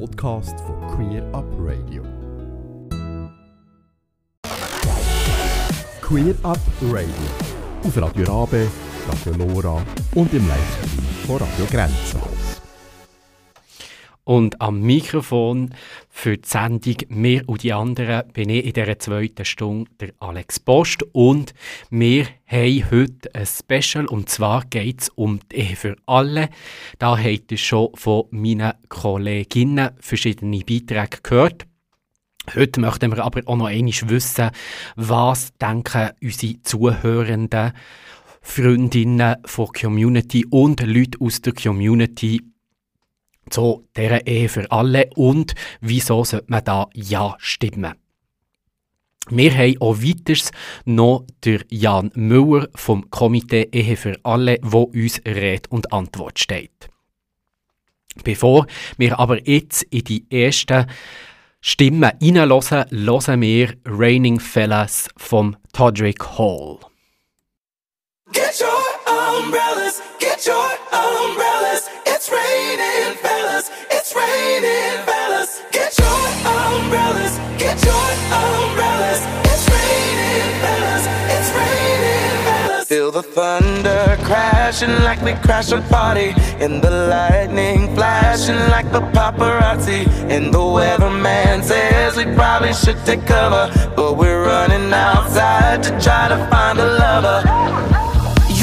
Podcast von Queer Up Radio. Queer Up Radio. Auf Radio Rabe, Radio Lora und im Livestream von Radio Grenzenlos. Und am Mikrofon für die Sendung «Mir und die anderen» bin ich in dieser zweiten Stunde der Alex Post. Und wir haben heute ein Special, und zwar geht es um die Ehe für alle. Da habt ihr schon von meinen Kolleginnen verschiedene Beiträge gehört. Heute möchten wir aber auch noch einmal wissen, was denken unsere Zuhörenden, Freundinnen von Community und Leute aus der Community zu dieser Ehe für alle und wieso sollte man da Ja stimmen. Wir haben auch weiters noch der Jan Müller vom Komitee Ehe für alle, wo uns Rede und Antwort steht. Bevor wir aber jetzt in die ersten Stimmen hineinhören, hören wir Raining Fellas vom Todrick Hall. Get your umbrellas, get your umbrellas. It's raining, fellas. It's raining, fellas. Get your umbrellas, get your umbrellas. It's raining, fellas. It's raining, fellas. Feel the thunder crashing like we crashed a party. And the lightning flashing like the paparazzi. And the weatherman says we probably should take cover. But we're running outside to try to find a lover.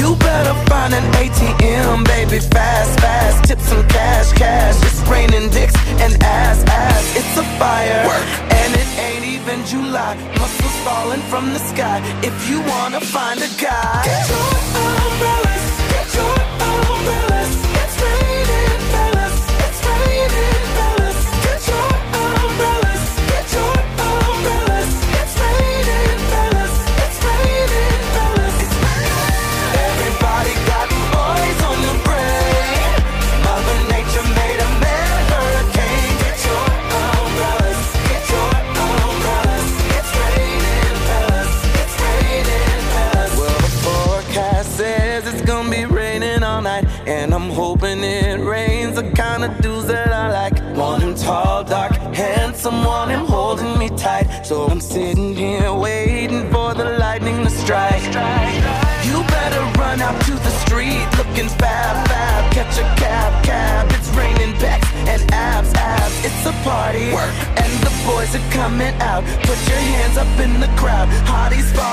You better find an ATM, baby, fast, fast. Tip some cash, cash. It's raining dicks and ass, ass. It's a fire, Work. and it ain't even July. Muscles falling from the sky. If you wanna find a guy, get your umbrellas, get your umbrellas. Put your hands up in the crowd. Hotties falling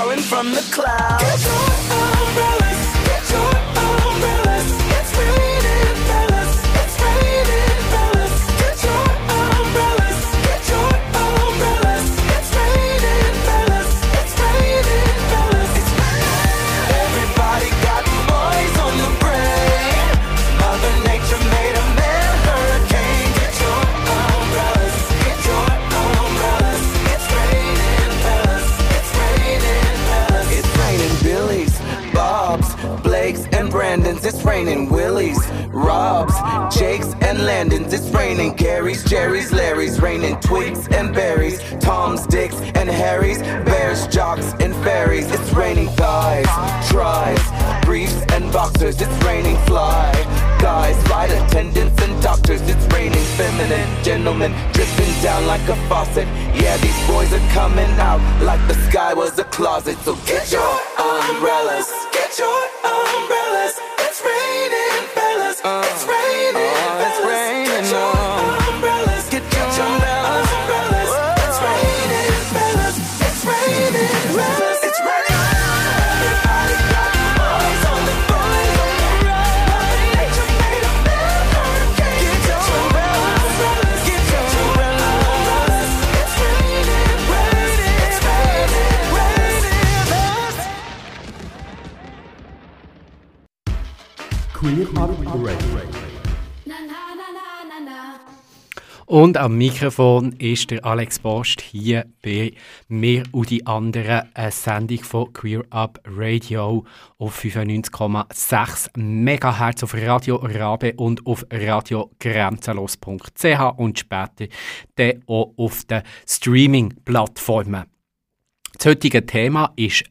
Und am Mikrofon ist der Alex Post hier bei mir und die anderen eine Sendung von Queer Up Radio auf 95,6 MHz auf Radio Rabe und auf radiogrenzenlos.ch und später dann auch auf den Streaming-Plattformen. Das heutige Thema ist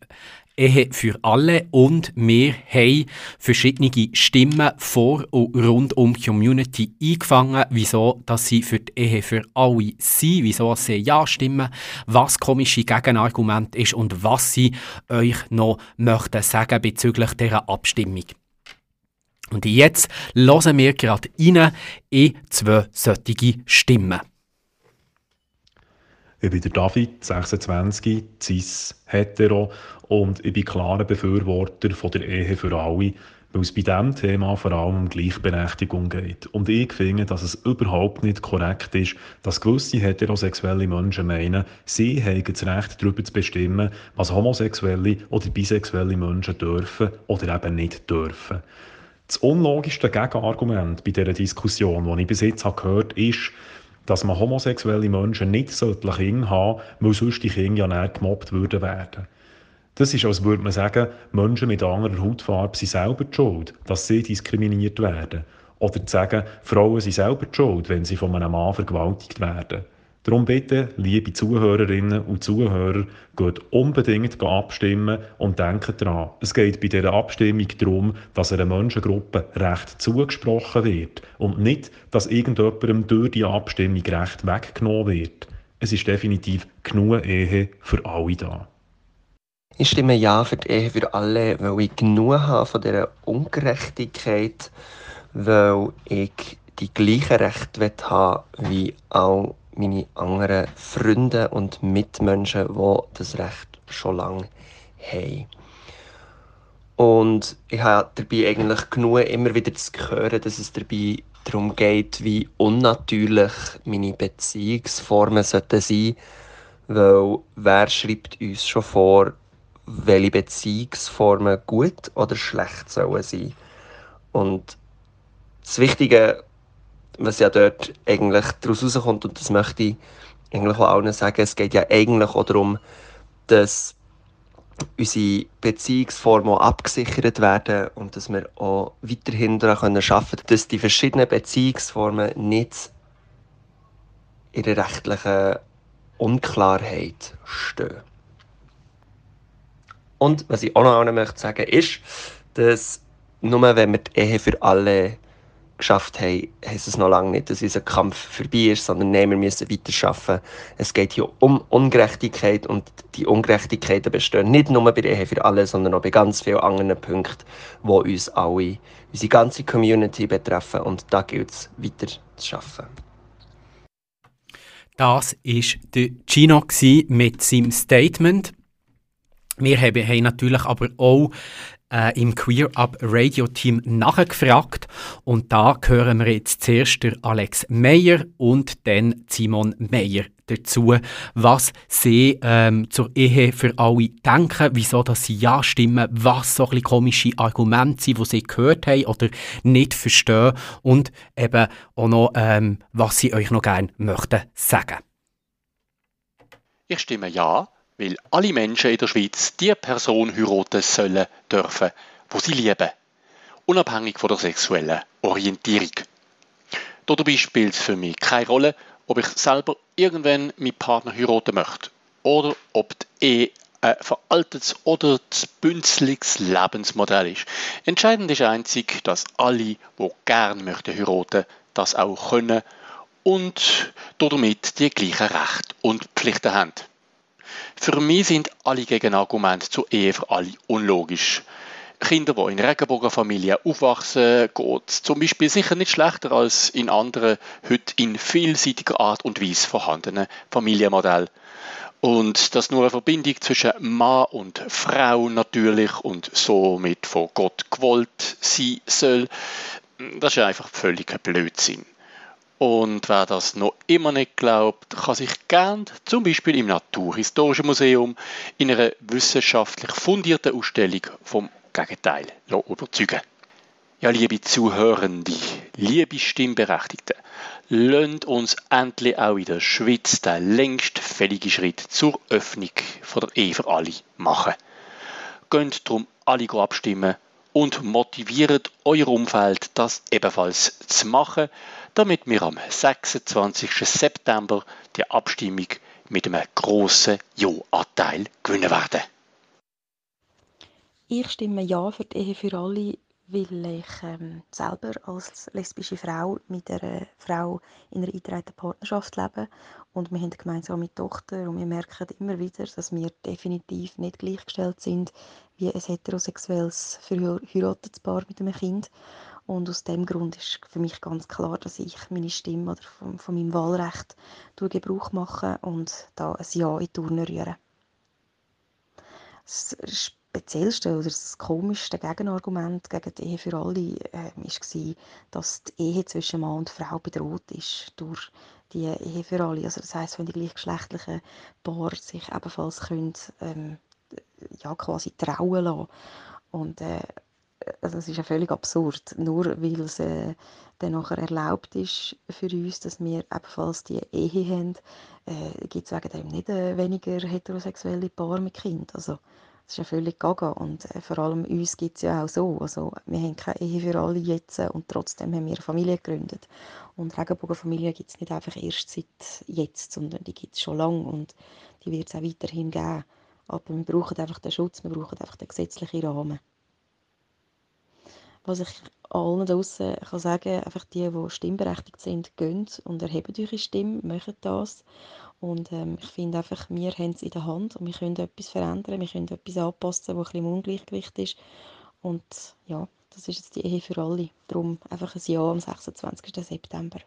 Ehe für alle und wir haben verschiedene Stimmen vor und rund um die Community eingefangen, wieso dass sie für die Ehe für alle sind, wieso sie Ja stimmen, was komische Gegenargument ist und was sie euch noch möchten sagen bezüglich dieser Abstimmung. Und jetzt hören wir gerade rein in zwei solche Stimmen. Ich bin der David, 26, cis, hetero und ich bin klarer Befürworter von der Ehe für alle, weil es bei diesem Thema vor allem um Gleichberechtigung geht. Und ich finde, dass es überhaupt nicht korrekt ist, dass gewisse heterosexuelle Menschen meinen, sie haben das Recht, darüber zu bestimmen, was homosexuelle oder bisexuelle Menschen dürfen oder eben nicht dürfen. Das unlogischste Gegenargument bei dieser Diskussion, die ich bis jetzt gehört habe, ist, dass man homosexuelle Menschen nicht Kinder haben weil sonst die Kinder ja nicht gemobbt würden werden. Das ist, als würde man sagen, Menschen mit anderer Hautfarbe sind selber die schuld, dass sie diskriminiert werden. Oder zu sagen, Frauen sind selber die schuld, wenn sie von einem Mann vergewaltigt werden. Darum bitte, liebe Zuhörerinnen und Zuhörer, geht unbedingt abstimmen und denkt daran, es geht bei dieser Abstimmung darum, dass einer Menschengruppe Recht zugesprochen wird und nicht, dass irgendjemandem durch die Abstimmung Recht weggenommen wird. Es ist definitiv genug Ehe für alle da. Ich stimme Ja für die Ehe für alle, weil ich genug habe von dieser Ungerechtigkeit, weil ich die gleichen Rechte haben wie auch meine anderen Freunde und Mitmenschen, die das Recht schon lange haben. Und ich habe dabei eigentlich genug immer wieder zu hören, dass es dabei darum geht, wie unnatürlich meine Beziehungsformen sollten sein weil wer schreibt uns schon vor, welche Beziehungsformen gut oder schlecht sollen sein. Und das Wichtige was ja dort eigentlich daraus rauskommt, und das möchte ich eigentlich auch allen sagen, es geht ja eigentlich auch darum, dass unsere Beziehungsformen auch abgesichert werden und dass wir auch weiterhin daran arbeiten können, dass die verschiedenen Beziehungsformen nicht in der rechtlichen Unklarheit stehen. Und was ich auch noch allen möchte sagen, ist, dass nur wenn wir die Ehe für alle geschafft haben, heisst es noch lange nicht, dass unser Kampf vorbei ist, sondern nein, wir müssen weiter arbeiten. Es geht hier um Ungerechtigkeit und die Ungerechtigkeiten bestehen nicht nur bei Ehe für alle, sondern auch bei ganz vielen anderen Punkten, die uns alle, unsere ganze Community betreffen und da gilt es weiter zu arbeiten. Das war der Gino mit seinem Statement. Wir haben natürlich aber auch äh, im Queer Up Radio Team nachgefragt und da hören wir jetzt zuerst der Alex Meyer und dann Simon Meyer dazu, was sie ähm, zur Ehe für alle denken, wieso dass sie ja stimmen, was so ein komische Argumente sind, die sie gehört haben oder nicht verstehen und eben auch noch, ähm, was sie euch noch gerne möchten sagen. Ich stimme ja weil alle Menschen in der Schweiz die Person heiraten sollen dürfen, wo sie lieben, unabhängig von der sexuellen Orientierung. Dabei spielt es für mich keine Rolle, ob ich selber irgendwann meinen Partner heiraten möchte oder ob die Ehe ein veraltetes oder bünzliges Lebensmodell ist. Entscheidend ist einzig, dass alle, die gerne möchten heiraten, das auch können und damit die gleichen Rechte und Pflichten haben. Für mich sind alle Gegenargumente zur Ehe für alle unlogisch. Kinder, die in Regenbogenfamilien aufwachsen, geht zum Beispiel sicher nicht schlechter als in anderen, heute in vielseitiger Art und Weise vorhandenen Familienmodellen. Und dass nur eine Verbindung zwischen Mann und Frau natürlich und somit von Gott gewollt sein soll, das ist einfach völliger Blödsinn. Und wer das noch immer nicht glaubt, kann sich gern zum Beispiel im Naturhistorischen Museum in einer wissenschaftlich fundierten Ausstellung vom Gegenteil überzeugen. Ja, liebe Zuhörende, liebe Stimmberechtigte, lasst uns endlich auch in der Schweiz den längst fälligen Schritt zur Öffnung von der Ehe für alle machen. Geht darum alle abstimmen und motiviert euer Umfeld, das ebenfalls zu machen damit wir am 26. September die Abstimmung mit einem grossen Ja-Anteil gewinnen werden. Ich stimme ja für die Ehe für alle, weil ich ähm, selber als lesbische Frau mit einer Frau in einer eingetragenen Partnerschaft lebe und wir haben eine gemeinsame Tochter und wir merken immer wieder, dass wir definitiv nicht gleichgestellt sind wie ein heterosexuelles verheiratetes Paar mit einem Kind und aus dem Grund ist für mich ganz klar, dass ich meine Stimme oder von, von meinem Wahlrecht Gebrauch mache und da ein Ja in die Turne rühre. Das Speziellste oder das komischste Gegenargument gegen die Ehe für alle äh, war, dass die Ehe zwischen Mann und Frau bedroht ist durch die Ehe für alle. Also das heißt, wenn die gleichgeschlechtlichen Paare sich ebenfalls können, ähm, ja, quasi trauen lassen. Und äh, also das ist ja völlig absurd. Nur weil es äh, dann nachher erlaubt ist für uns, dass wir ebenfalls die Ehe haben, äh, gibt es wegen dem nicht äh, weniger heterosexuelle Paare mit Kind. Also das ist ja völlig gaga und äh, vor allem uns gibt es ja auch so. Also wir haben keine Ehe für alle jetzt äh, und trotzdem haben wir eine Familie gegründet. Und Regenbogenfamilie gibt es nicht einfach erst seit jetzt, sondern die gibt es schon lange und die wird es auch weiterhin geben. Aber wir brauchen einfach den Schutz, wir brauchen einfach den gesetzlichen Rahmen. Was ich allen draußen kann sagen, einfach die, die stimmberechtigt sind, gehen und erheben eure Stimme, machen das. Und ähm, ich finde einfach, wir haben es in der Hand und wir können etwas verändern, wir können etwas anpassen, was ein bisschen im Ungleichgewicht ist. Und ja, das ist jetzt die Ehe für alle. Darum einfach ein Ja am 26. September.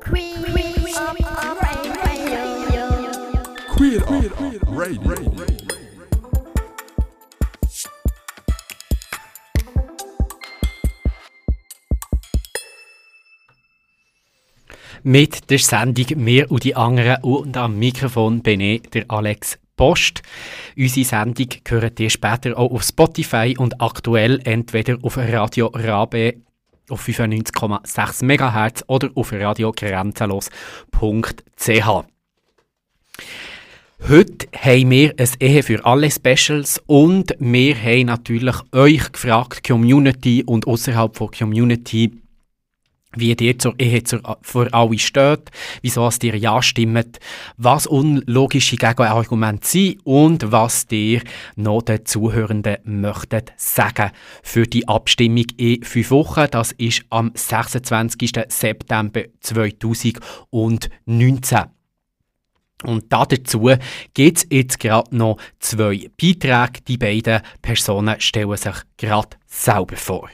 Queen, Queen, Queer Up Radio. Mit der Sendung «Wir und die anderen» und am Mikrofon bin ich, der Alex Post. Unsere Sendung hört ihr später auch auf Spotify und aktuell entweder auf Radio Rabe auf 95,6 MHz oder auf radiogrenzenlos.ch. Heute haben wir ein Ehe für alle Specials und wir haben natürlich euch gefragt, Community und außerhalb von Community, wie ihr zur Ehe zur, für alle steht, wieso es dir ja stimmt, was unlogische Gegenargumente sind und was dir noch den Zuhörenden möchtet sagen für die Abstimmung in fünf Wochen. Das ist am 26. September 2019. Und dazu gibt es jetzt gerade noch zwei Beiträge. Die beiden Personen stellen sich gerade selber vor.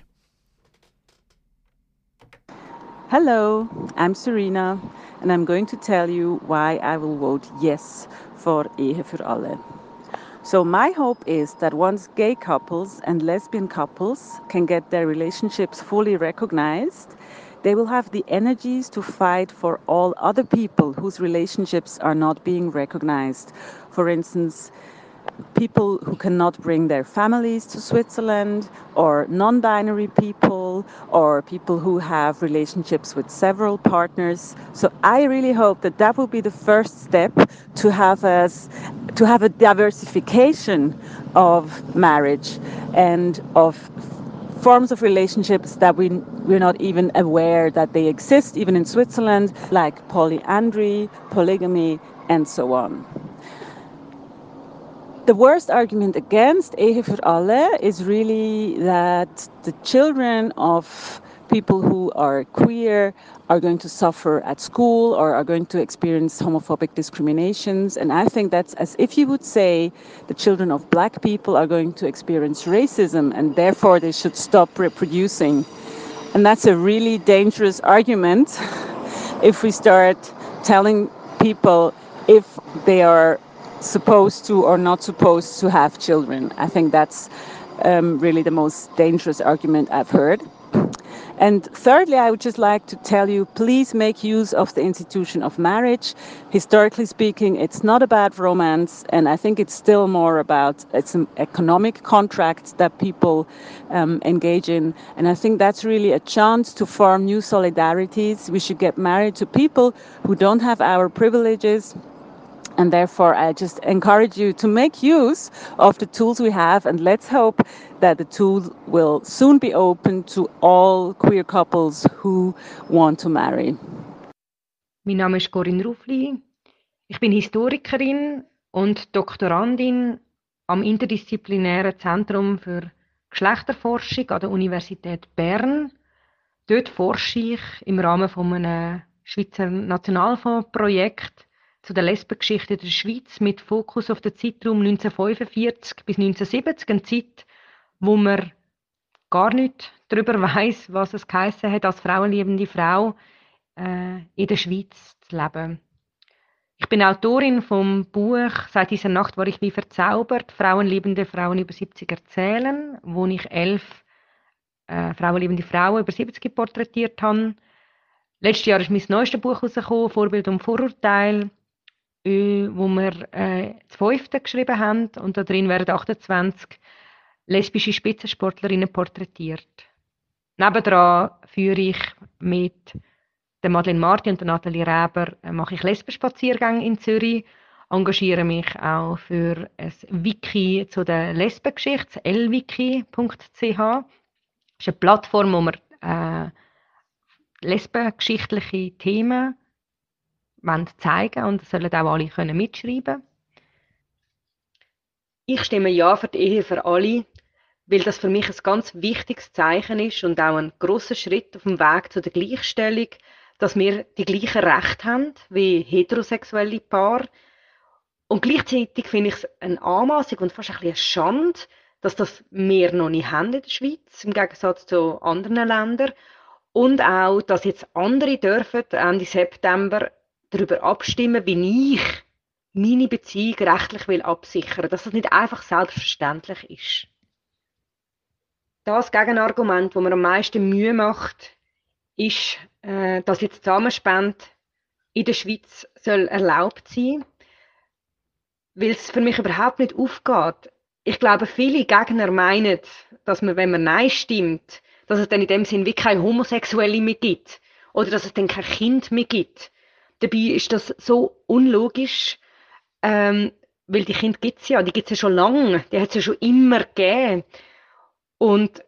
Hello, I'm Serena, and I'm going to tell you why I will vote yes for Ehe für alle. So, my hope is that once gay couples and lesbian couples can get their relationships fully recognized, they will have the energies to fight for all other people whose relationships are not being recognized. For instance, people who cannot bring their families to Switzerland, or non binary people, or people who have relationships with several partners. So I really hope that that will be the first step to have us to have a diversification of marriage and of forms of relationships that we we're not even aware that they exist even in Switzerland like polyandry, polygamy and so on. The worst argument against Ehe für alle is really that the children of people who are queer are going to suffer at school or are going to experience homophobic discriminations. And I think that's as if you would say the children of black people are going to experience racism and therefore they should stop reproducing. And that's a really dangerous argument if we start telling people if they are supposed to or not supposed to have children. I think that's um, really the most dangerous argument I've heard. And thirdly, I would just like to tell you please make use of the institution of marriage. Historically speaking, it's not about romance, and I think it's still more about it's an economic contract that people um, engage in. And I think that's really a chance to form new solidarities. We should get married to people who don't have our privileges and therefore, I just encourage you to make use of the tools we have, and let's hope that the tool will soon be open to all queer couples who want to marry. Mein Name ist Corinne Ruffli. Ich bin Historikerin und Doktorandin am Interdisziplinären Zentrum für Geschlechterforschung an der Universität Bern. Dort forsche ich im Rahmen von einem Schweizer Nationalfondsprojekt zu der Lesbengeschichte der Schweiz mit Fokus auf den Zeitraum 1945 bis 1970, eine Zeit, wo man gar nicht darüber weiß, was es geheißen hat, als frauenliebende Frau äh, in der Schweiz zu leben. Ich bin Autorin vom Buch «Seit dieser Nacht war ich wie verzaubert. Frauenliebende Frauen über 70 erzählen», wo ich elf äh, frauenliebende Frauen über 70 porträtiert habe. Letztes Jahr ist mein neuestes Buch herausgekommen, «Vorbild und Vorurteil», wo wir äh, das fünfte geschrieben haben und da drin werden 28 lesbische Spitzensportlerinnen porträtiert. Nebendran führe ich mit der Madeleine Marti und der Nathalie Reber äh, mache ich Lesbenspaziergänge in Zürich, engagiere mich auch für ein Wiki zu der Lesbengeschichte, lwiki.ch. Das ist eine Plattform, wo man äh, lesbengeschichtliche Themen zeigen und sollen auch alle können mitschreiben Ich stimme Ja für die Ehe für alle, weil das für mich ein ganz wichtiges Zeichen ist und auch ein großer Schritt auf dem Weg zu der Gleichstellung, dass wir die gleichen Rechte haben wie heterosexuelle Paare. Und gleichzeitig finde ich es eine Anmaßung und fast ein bisschen eine Schande, dass das wir noch nicht haben in der Schweiz, im Gegensatz zu anderen Ländern. Und auch, dass jetzt andere dürfen Ende September darüber abstimmen, wie ich meine Beziehung rechtlich will absichern, dass das nicht einfach selbstverständlich ist. Das Gegenargument, das mir am meisten Mühe macht, ist, äh, dass jetzt Zusammenspende in der Schweiz soll erlaubt sein, weil es für mich überhaupt nicht aufgeht. Ich glaube, viele Gegner meinen, dass man, wenn man Nein stimmt, dass es dann in dem Sinn wie keine Homosexuelle mehr gibt oder dass es dann kein Kind mehr gibt. Dabei ist das so unlogisch, ähm, weil die Kinder gibt es ja, die gibt es ja schon lange, die hat es ja schon immer gegeben. Und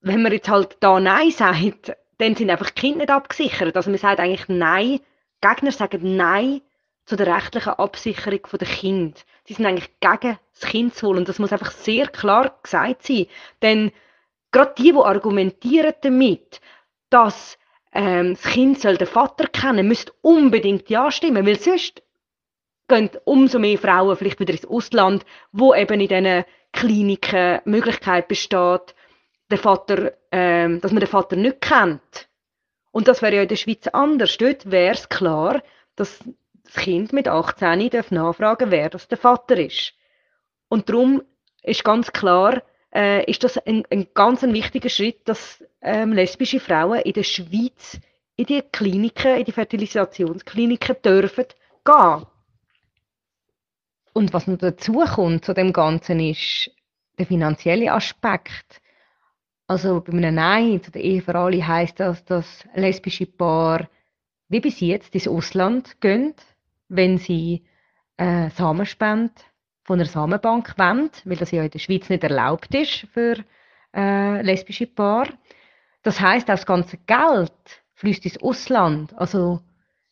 wenn man jetzt halt da Nein sagt, dann sind einfach die Kinder nicht abgesichert. Also man sagt eigentlich Nein, Gegner sagen Nein zu der rechtlichen Absicherung der Kind. Sie sind eigentlich gegen das Kindeswohl und das muss einfach sehr klar gesagt sein. Denn gerade die, die argumentieren damit, dass ähm, das Kind soll den Vater kennen, müsste unbedingt ja stimmen, weil sonst gehen umso mehr Frauen vielleicht wieder ins Ausland, wo eben in diesen Kliniken Möglichkeit besteht, den Vater, ähm, dass man den Vater nicht kennt. Und das wäre ja in der Schweiz anders. Dort wäre es klar, dass das Kind mit 18 darf nachfragen wer das der Vater ist. Und darum ist ganz klar, äh, ist das ein, ein ganz ein wichtiger Schritt, dass ähm, lesbische Frauen in der Schweiz in die Kliniken, in die Fertilisationskliniken dürfen gehen. Und was noch dazu kommt zu dem Ganzen ist der finanzielle Aspekt. Also bei einem Nein zu der Ehe für alle heisst das, dass lesbische Paar wie bis jetzt ins Ausland gehen, wenn sie äh, Samenspende von einer Samenbank wollen, weil das ja in der Schweiz nicht erlaubt ist für äh, lesbische Paar. Das heißt, auch das ganze Geld fließt ins Ausland. Also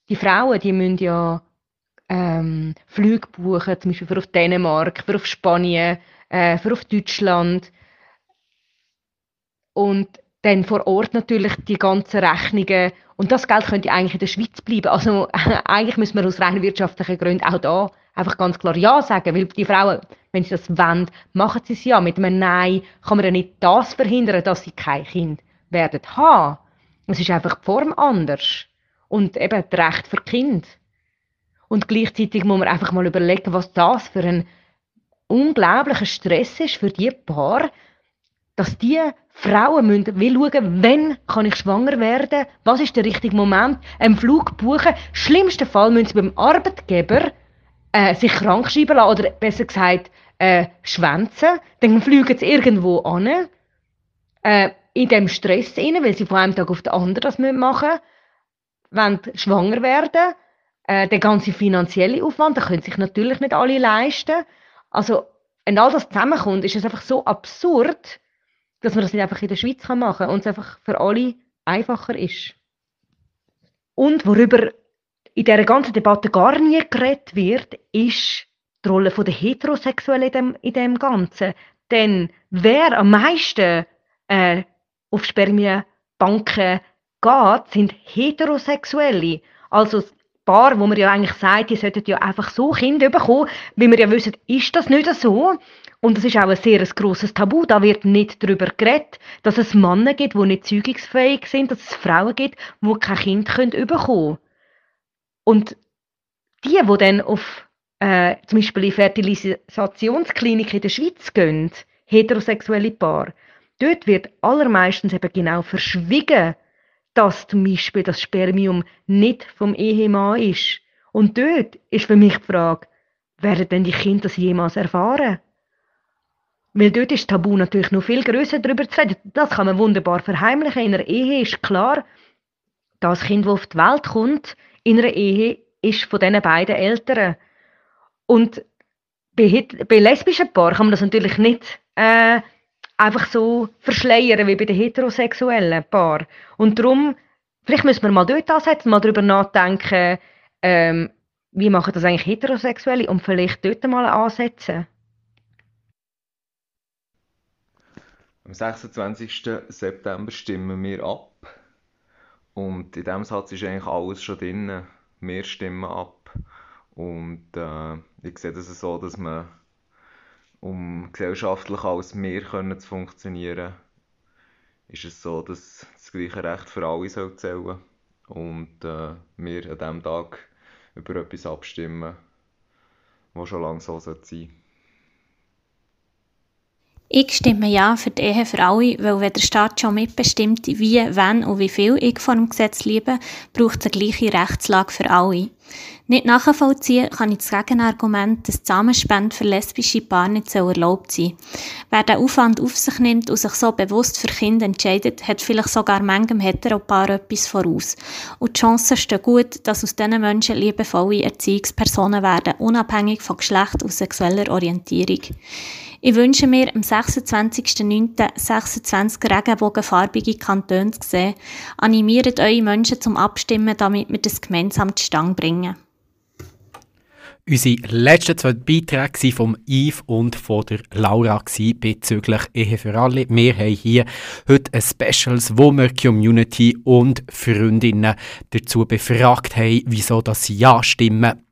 die Frauen, die müssen ja ähm, Flüge buchen, zum Beispiel für auf Dänemark, für auf Spanien, äh, für auf Deutschland und dann vor Ort natürlich die ganzen Rechnungen. Und das Geld könnte eigentlich in der Schweiz bleiben. Also eigentlich müssen wir aus rein wirtschaftlichen Gründen auch da einfach ganz klar Ja sagen, weil die Frauen, wenn sie das wollen, machen sie es ja. Mit einem Nein kann man ja nicht das verhindern, dass sie kein Kind werden haben. Es ist einfach die Form anders. Und eben das Recht für Kind. Und gleichzeitig muss man einfach mal überlegen, was das für ein unglaublicher Stress ist für die Paar, dass die Frauen müssen will schauen, wann kann ich schwanger werden, was ist der richtige Moment, einen Flug buchen. Schlimmsten Fall müssen sie beim Arbeitgeber äh, sich krank schreiben lassen oder besser gesagt äh, schwänzen. Dann fliegen sie irgendwo an, äh, in dem Stress rein, weil sie von einem Tag auf den anderen das machen müssen, wollen schwanger werden. Äh, der ganze finanzielle Aufwand, den können sich natürlich nicht alle leisten. Also, wenn all das zusammenkommt, ist es einfach so absurd, dass man das nicht einfach in der Schweiz machen kann und es einfach für alle einfacher ist. Und worüber in dieser ganzen Debatte gar nie geredet wird, ist die Rolle der Heterosexuellen in dem, in dem Ganzen. Denn wer am meisten äh, auf Spermienbanken geht, sind Heterosexuelle. Also Paar, wo man ja eigentlich sagt, die sollten ja einfach so Kinder bekommen, weil wir ja wissen, ist das nicht so. Und das ist auch ein sehr grosses Tabu. Da wird nicht darüber geredet, dass es Männer gibt, die nicht zeugungsfähig sind, dass es Frauen gibt, die kein Kind bekommen können. Und die, die dann auf äh, zum Beispiel in Fertilisationskliniken in der Schweiz gehen, heterosexuelle Paar, dort wird allermeistens eben genau verschwiegen, dass zum Beispiel das Spermium nicht vom Ehemann ist. Und dort ist für mich die Frage, werden denn die Kinder das jemals erfahren? Weil dort ist Tabu natürlich noch viel größer darüber zu reden. Das kann man wunderbar verheimlichen. In einer Ehe ist klar, das Kind, das auf die Welt kommt, in einer Ehe ist von diesen beiden Eltern. Und bei, bei lesbischen Paaren kann man das natürlich nicht äh, einfach so verschleiern wie bei den heterosexuellen Paaren. Und darum, vielleicht müssen wir mal dort ansetzen, mal darüber nachdenken, ähm, wie machen das eigentlich Heterosexuelle und vielleicht dort mal ansetzen. Am 26. September stimmen wir ab. Und in diesem Satz ist eigentlich alles schon drin. Wir stimmen ab. Und äh, ich sehe das so, dass man, um gesellschaftlich als mehr können zu funktionieren, ist es so, dass das gleiche Recht für alle soll zählen und äh, wir an diesem Tag über etwas abstimmen, was schon lange so sein sollte. Ich stimme ja für die Ehe für alle, weil wenn der Staat schon mitbestimmt, wie, wann und wie viel ich vor dem Gesetz liebe, braucht es eine gleiche Rechtslage für alle. Nicht nachvollziehen kann ich das Gegenargument, dass Zusammenspende für lesbische Paare nicht so erlaubt sein Wer den Aufwand auf sich nimmt und sich so bewusst für Kinder entscheidet, hat vielleicht sogar manchem Heteropaar etwas voraus. Und die Chancen stehen gut, dass aus diesen Menschen liebevolle Erziehungspersonen werden, unabhängig von Geschlecht und sexueller Orientierung. Ich wünsche mir am 26.09. 26 regenbogenfarbige Kantone zu sehen. Animiert eure Menschen zum Abstimmen, damit wir das gemeinsam zustande bringen. Unsere letzten zwei Beiträge waren vom Yves und von der Laura bezüglich Ehe für alle. Wir haben hier heute ein Specials, wo wir Community und Freundinnen dazu befragt haben, wieso das Ja stimmen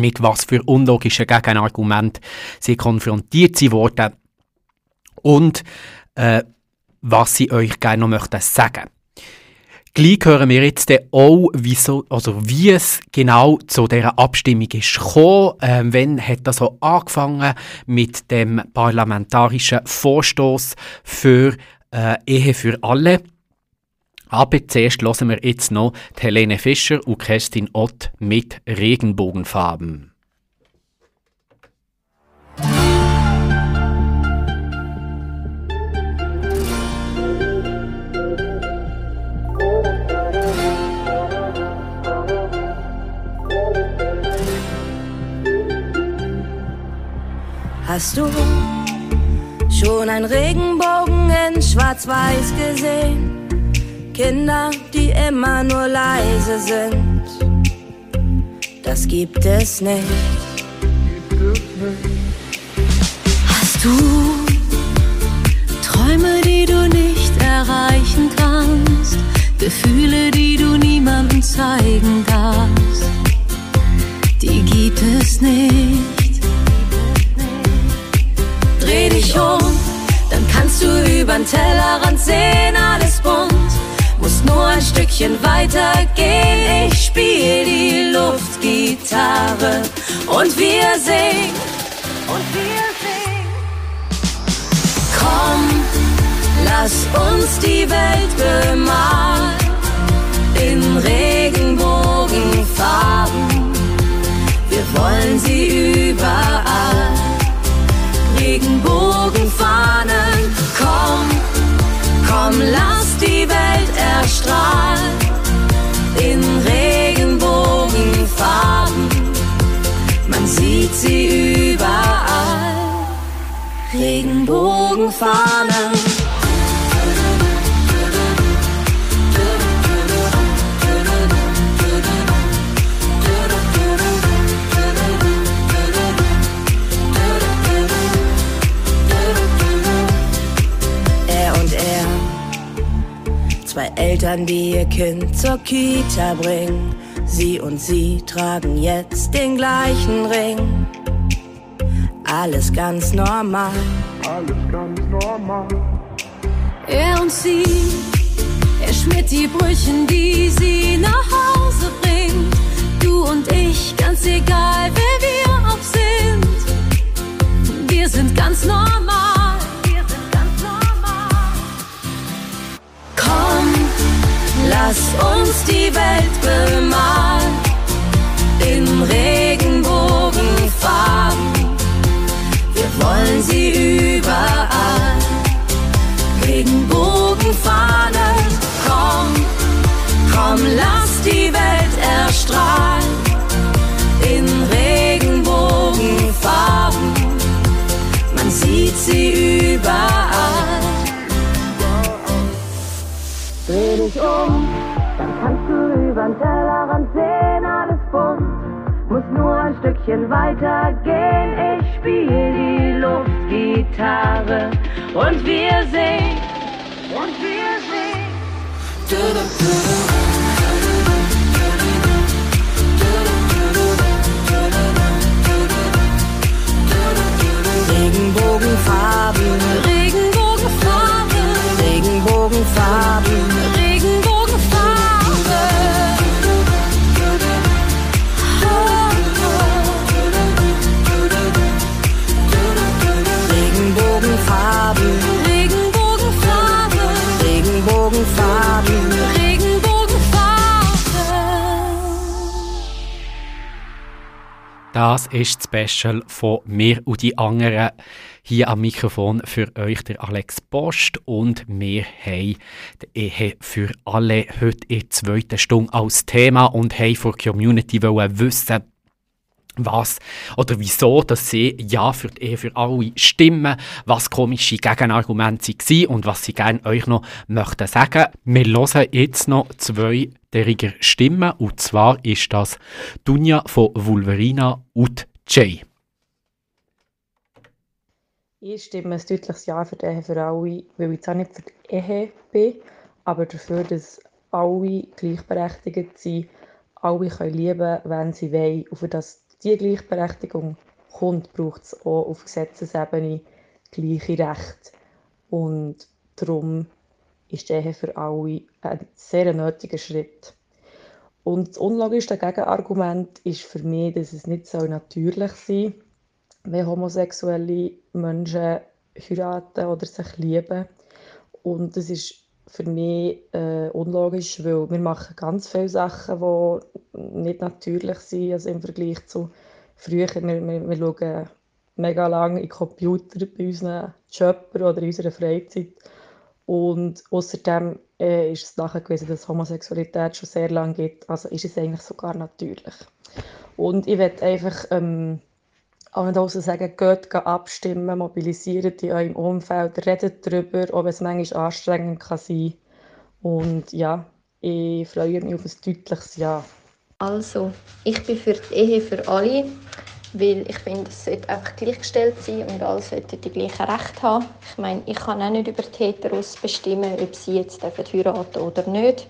mit was für unlogischen Gegenargumenten sie konfrontiert sie wurden und äh, was sie euch gerne noch möchten sagen. Gleich hören wir jetzt auch, wieso, also wie es genau zu dieser Abstimmung ist gekommen. Ähm, wann hat das so angefangen mit dem parlamentarischen Vorstoß für äh, Ehe für alle? Aber zuerst hören wir jetzt noch Helene Fischer und Kerstin Ott mit Regenbogenfarben. Hast du schon einen Regenbogen in Schwarz-Weiß gesehen? Kinder, die immer nur leise sind. Das gibt es nicht. Hast du Träume, die du nicht erreichen kannst? Gefühle, die du niemandem zeigen darfst? Die gibt es nicht. Dreh dich um, dann kannst du übern Tellerrand sehen, alles bunt muss nur ein Stückchen weiter gehen. Ich spiel die Luftgitarre und wir singen. Und wir singen. Komm, lass uns die Welt bemalen in Regenbogenfarben. Wir wollen sie überall. Regenbogenfahnen, komm, komm, lass die Welt erstrahlt in Regenbogenfarben. Man sieht sie überall. Regenbogenfahnen. Eltern, die ihr Kind zur Kita bringen. Sie und sie tragen jetzt den gleichen Ring. Alles ganz normal. Alles ganz normal. Er und sie, er schmiert die Brüchen, die sie nach Hause bringt. Du und ich, ganz egal, wer wir auch sind. Wir sind ganz normal. Lass uns die Welt bemalen. In Regenbogenfarben. Wir wollen sie überall. Regenbogenfahnen, komm, komm, lass die Welt erstrahlen. In Regenbogenfarben, man sieht sie überall. Übern Tellerrand sehen, alles bunt. Muss nur ein Stückchen weiter gehen. Ich spiel die Luftgitarre und wir singen. Und wir singen. Regenbogenfarben, Das ist das Special von mir und die anderen hier am Mikrofon für euch, der Alex Post. Und wir haben die Ehe für alle heute in der zweiten Stunde als Thema und haben von der Community wissen, was oder wieso, dass sie ja für die Ehe für alle stimmen, was komische Gegenargumente waren und was sie gerne euch noch möchten sagen. Wir hören jetzt noch zwei deriger Stimmen und zwar ist das Dunja von Vulverina und Jay. Ich stimme ein deutliches Ja für die Ehe für alle, weil ich zwar nicht für die Ehe bin, aber dafür, dass alle gleichberechtigt sind, alle können lieben, wenn sie wollen. Und für das diese Gleichberechtigung kommt, braucht es auch auf Gesetzesebene gleiche Rechte. Und darum ist die Ehe für alle ein sehr nötiger Schritt. Und das unlogischste Gegenargument ist für mich, dass es nicht so natürlich sein soll, wenn homosexuelle Menschen heiraten oder sich lieben. Und das ist für mich äh, unlogisch, weil wir machen ganz viele Sachen, die nicht natürlich sind, also im Vergleich zu früher. Wir, wir, wir schauen mega lange in Computer bei unseren Jobbern oder in unserer Freizeit. Und außerdem äh, ist es nachgewiesen, dass Homosexualität schon sehr lange gibt. Also ist es eigentlich sogar natürlich. Und ich werde einfach ähm, allen draußen sagen, geht, geht abstimmen, mobilisiert in eurem Umfeld, redet darüber, ob es manchmal anstrengend kann sein Und ja, ich freue mich auf ein deutliches Ja. Also, ich bin für die Ehe für alle, weil ich finde, es sollte einfach gleichgestellt sein und alle sollten die gleichen Rechte haben. Ich meine, ich kann auch nicht über die Heteros bestimmen, ob sie jetzt heiraten dürfen oder nicht.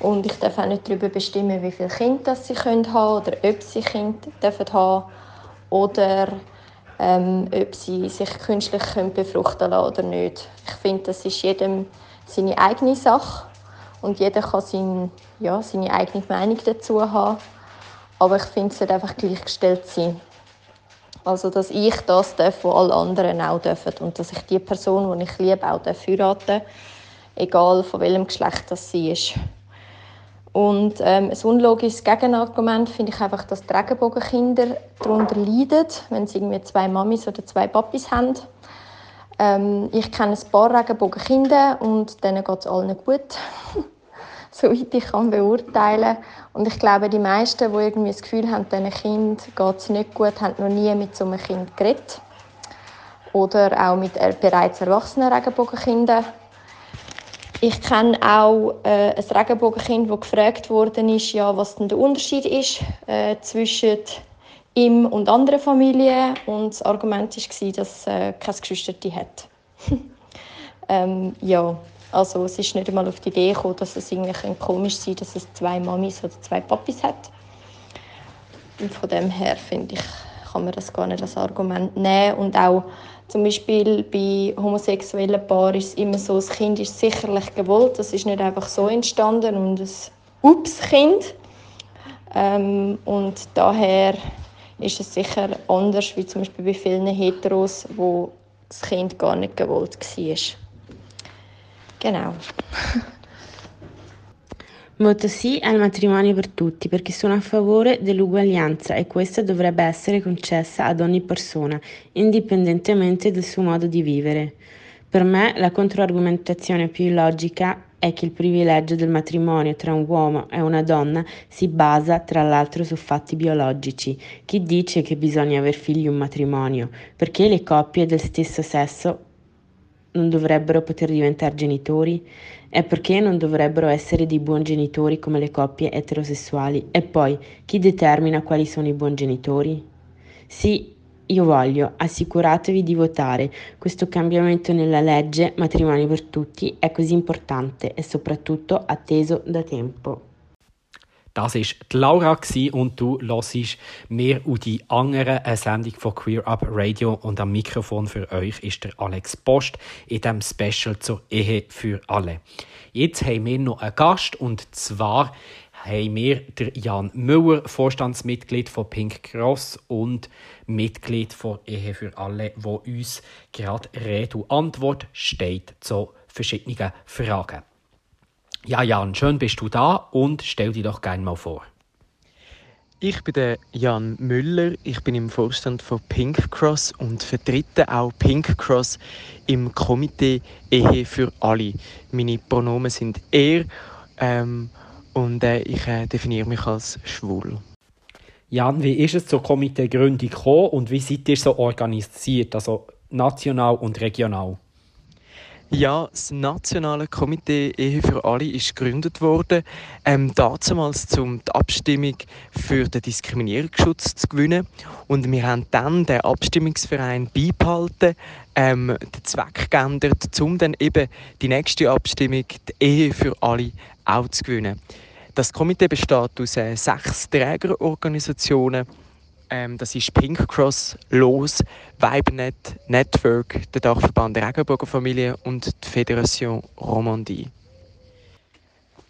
Und ich darf auch nicht darüber bestimmen, wie viele Kinder sie haben können oder ob sie Kinder dürfen haben oder ähm, ob sie sich künstlich können befruchten lassen oder nicht. Ich finde, das ist jedem seine eigene Sache und jeder kann sein, ja, seine eigene Meinung dazu haben. Aber ich finde, es sollte einfach gleichgestellt sein. Also, dass ich das darf, was alle anderen auch dürfen. Und dass ich die Person, die ich liebe, auch heiraten darf, egal von welchem Geschlecht das sie ist. Und ähm, ein unlogisches Gegenargument finde ich einfach, dass die Regenbogenkinder darunter leiden, wenn sie irgendwie zwei Mamis oder zwei Papis haben. Ähm, ich kenne ein paar Regenbogenkinder und denen geht es allen gut, soweit ich kann beurteilen Und ich glaube, die meisten, die irgendwie das Gefühl haben, diesen Kind geht es nicht gut, haben noch nie mit so einem Kind geredet. Oder auch mit bereits erwachsenen Regenbogenkindern. Ich kenne auch äh, ein Regenbogenkind, das gefragt worden ist, ja, was denn der Unterschied ist äh, zwischen ihm und anderen Familien. Und das Argument war, dass er äh, keine Geschwister hat. ähm, ja, Also es ist nicht einmal auf die Idee gekommen, dass es irgendwie komisch sein dass es zwei Mamis oder zwei Papis hat. Und von dem her finde ich, kann man das gar nicht als Argument nehmen. Und auch zum Beispiel bei homosexuellen Paaren ist es immer so, das Kind ist sicherlich gewollt. Das ist nicht einfach so entstanden und ein Ups-Kind. Ähm, und daher ist es sicher anders, wie zum Beispiel bei vielen Heteros, wo das Kind gar nicht gewollt war. Genau. Voto sì al matrimonio per tutti perché sono a favore dell'uguaglianza e questa dovrebbe essere concessa ad ogni persona, indipendentemente dal suo modo di vivere. Per me la controargomentazione più logica è che il privilegio del matrimonio tra un uomo e una donna si basa tra l'altro su fatti biologici. Chi dice che bisogna aver figli un matrimonio? Perché le coppie del stesso sesso non dovrebbero poter diventare genitori? E perché non dovrebbero essere dei buoni genitori come le coppie eterosessuali? E poi, chi determina quali sono i buoni genitori? Sì, io voglio, assicuratevi di votare. Questo cambiamento nella legge matrimonio per tutti è così importante e soprattutto atteso da tempo. Das war Laura und du hörst mehr und die anderen eine Sendung von Queer Up Radio und am Mikrofon für euch ist der Alex Post in dem Special zur Ehe für alle. Jetzt haben wir noch einen Gast und zwar haben wir der Jan Müller, Vorstandsmitglied von Pink Cross und Mitglied von Ehe für alle, wo uns gerade Rede und Antwort steht zu verschiedenen Fragen. Ja, Jan, schön bist du da und stell dich doch gerne mal vor. Ich bin der Jan Müller, ich bin im Vorstand von Pink Cross und vertrete auch Pink Cross im Komitee Ehe für alle. Meine Pronomen sind er ähm, und äh, ich äh, definiere mich als schwul. Jan, wie ist es zur Komiteegründung gekommen und wie seid ihr so organisiert, also national und regional? Ja, das nationale Komitee Ehe für alle ist gegründet worden, ähm, damals um die Abstimmung für den Diskriminierungsschutz zu gewinnen. Und wir haben dann den Abstimmungsverein beibehalten, ähm, den Zweck geändert, um dann eben die nächste Abstimmung, die Ehe für alle, auch zu gewinnen. Das Komitee besteht aus äh, sechs Trägerorganisationen ähm, das ist Pink Cross, LOS, Vibenet, Network, der Dachverband der Regenbogen Familie und die Fédération Romandie.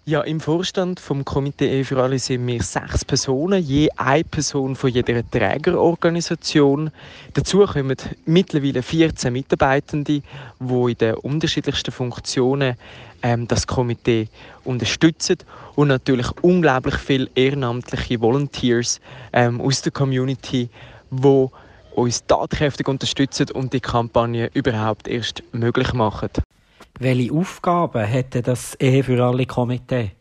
Ja, im Vorstand vom Komitee Ehe für alle sind wir sechs Personen, je eine Person von jeder Trägerorganisation. Dazu kommen mittlerweile 14 Mitarbeitende, die in den unterschiedlichsten Funktionen ähm, das Komitee unterstützen und natürlich unglaublich viele ehrenamtliche Volunteers ähm, aus der Community, die uns tatkräftig unterstützen und die Kampagne überhaupt erst möglich machen. Welche Aufgaben hätte das Ehe für alle Komitee?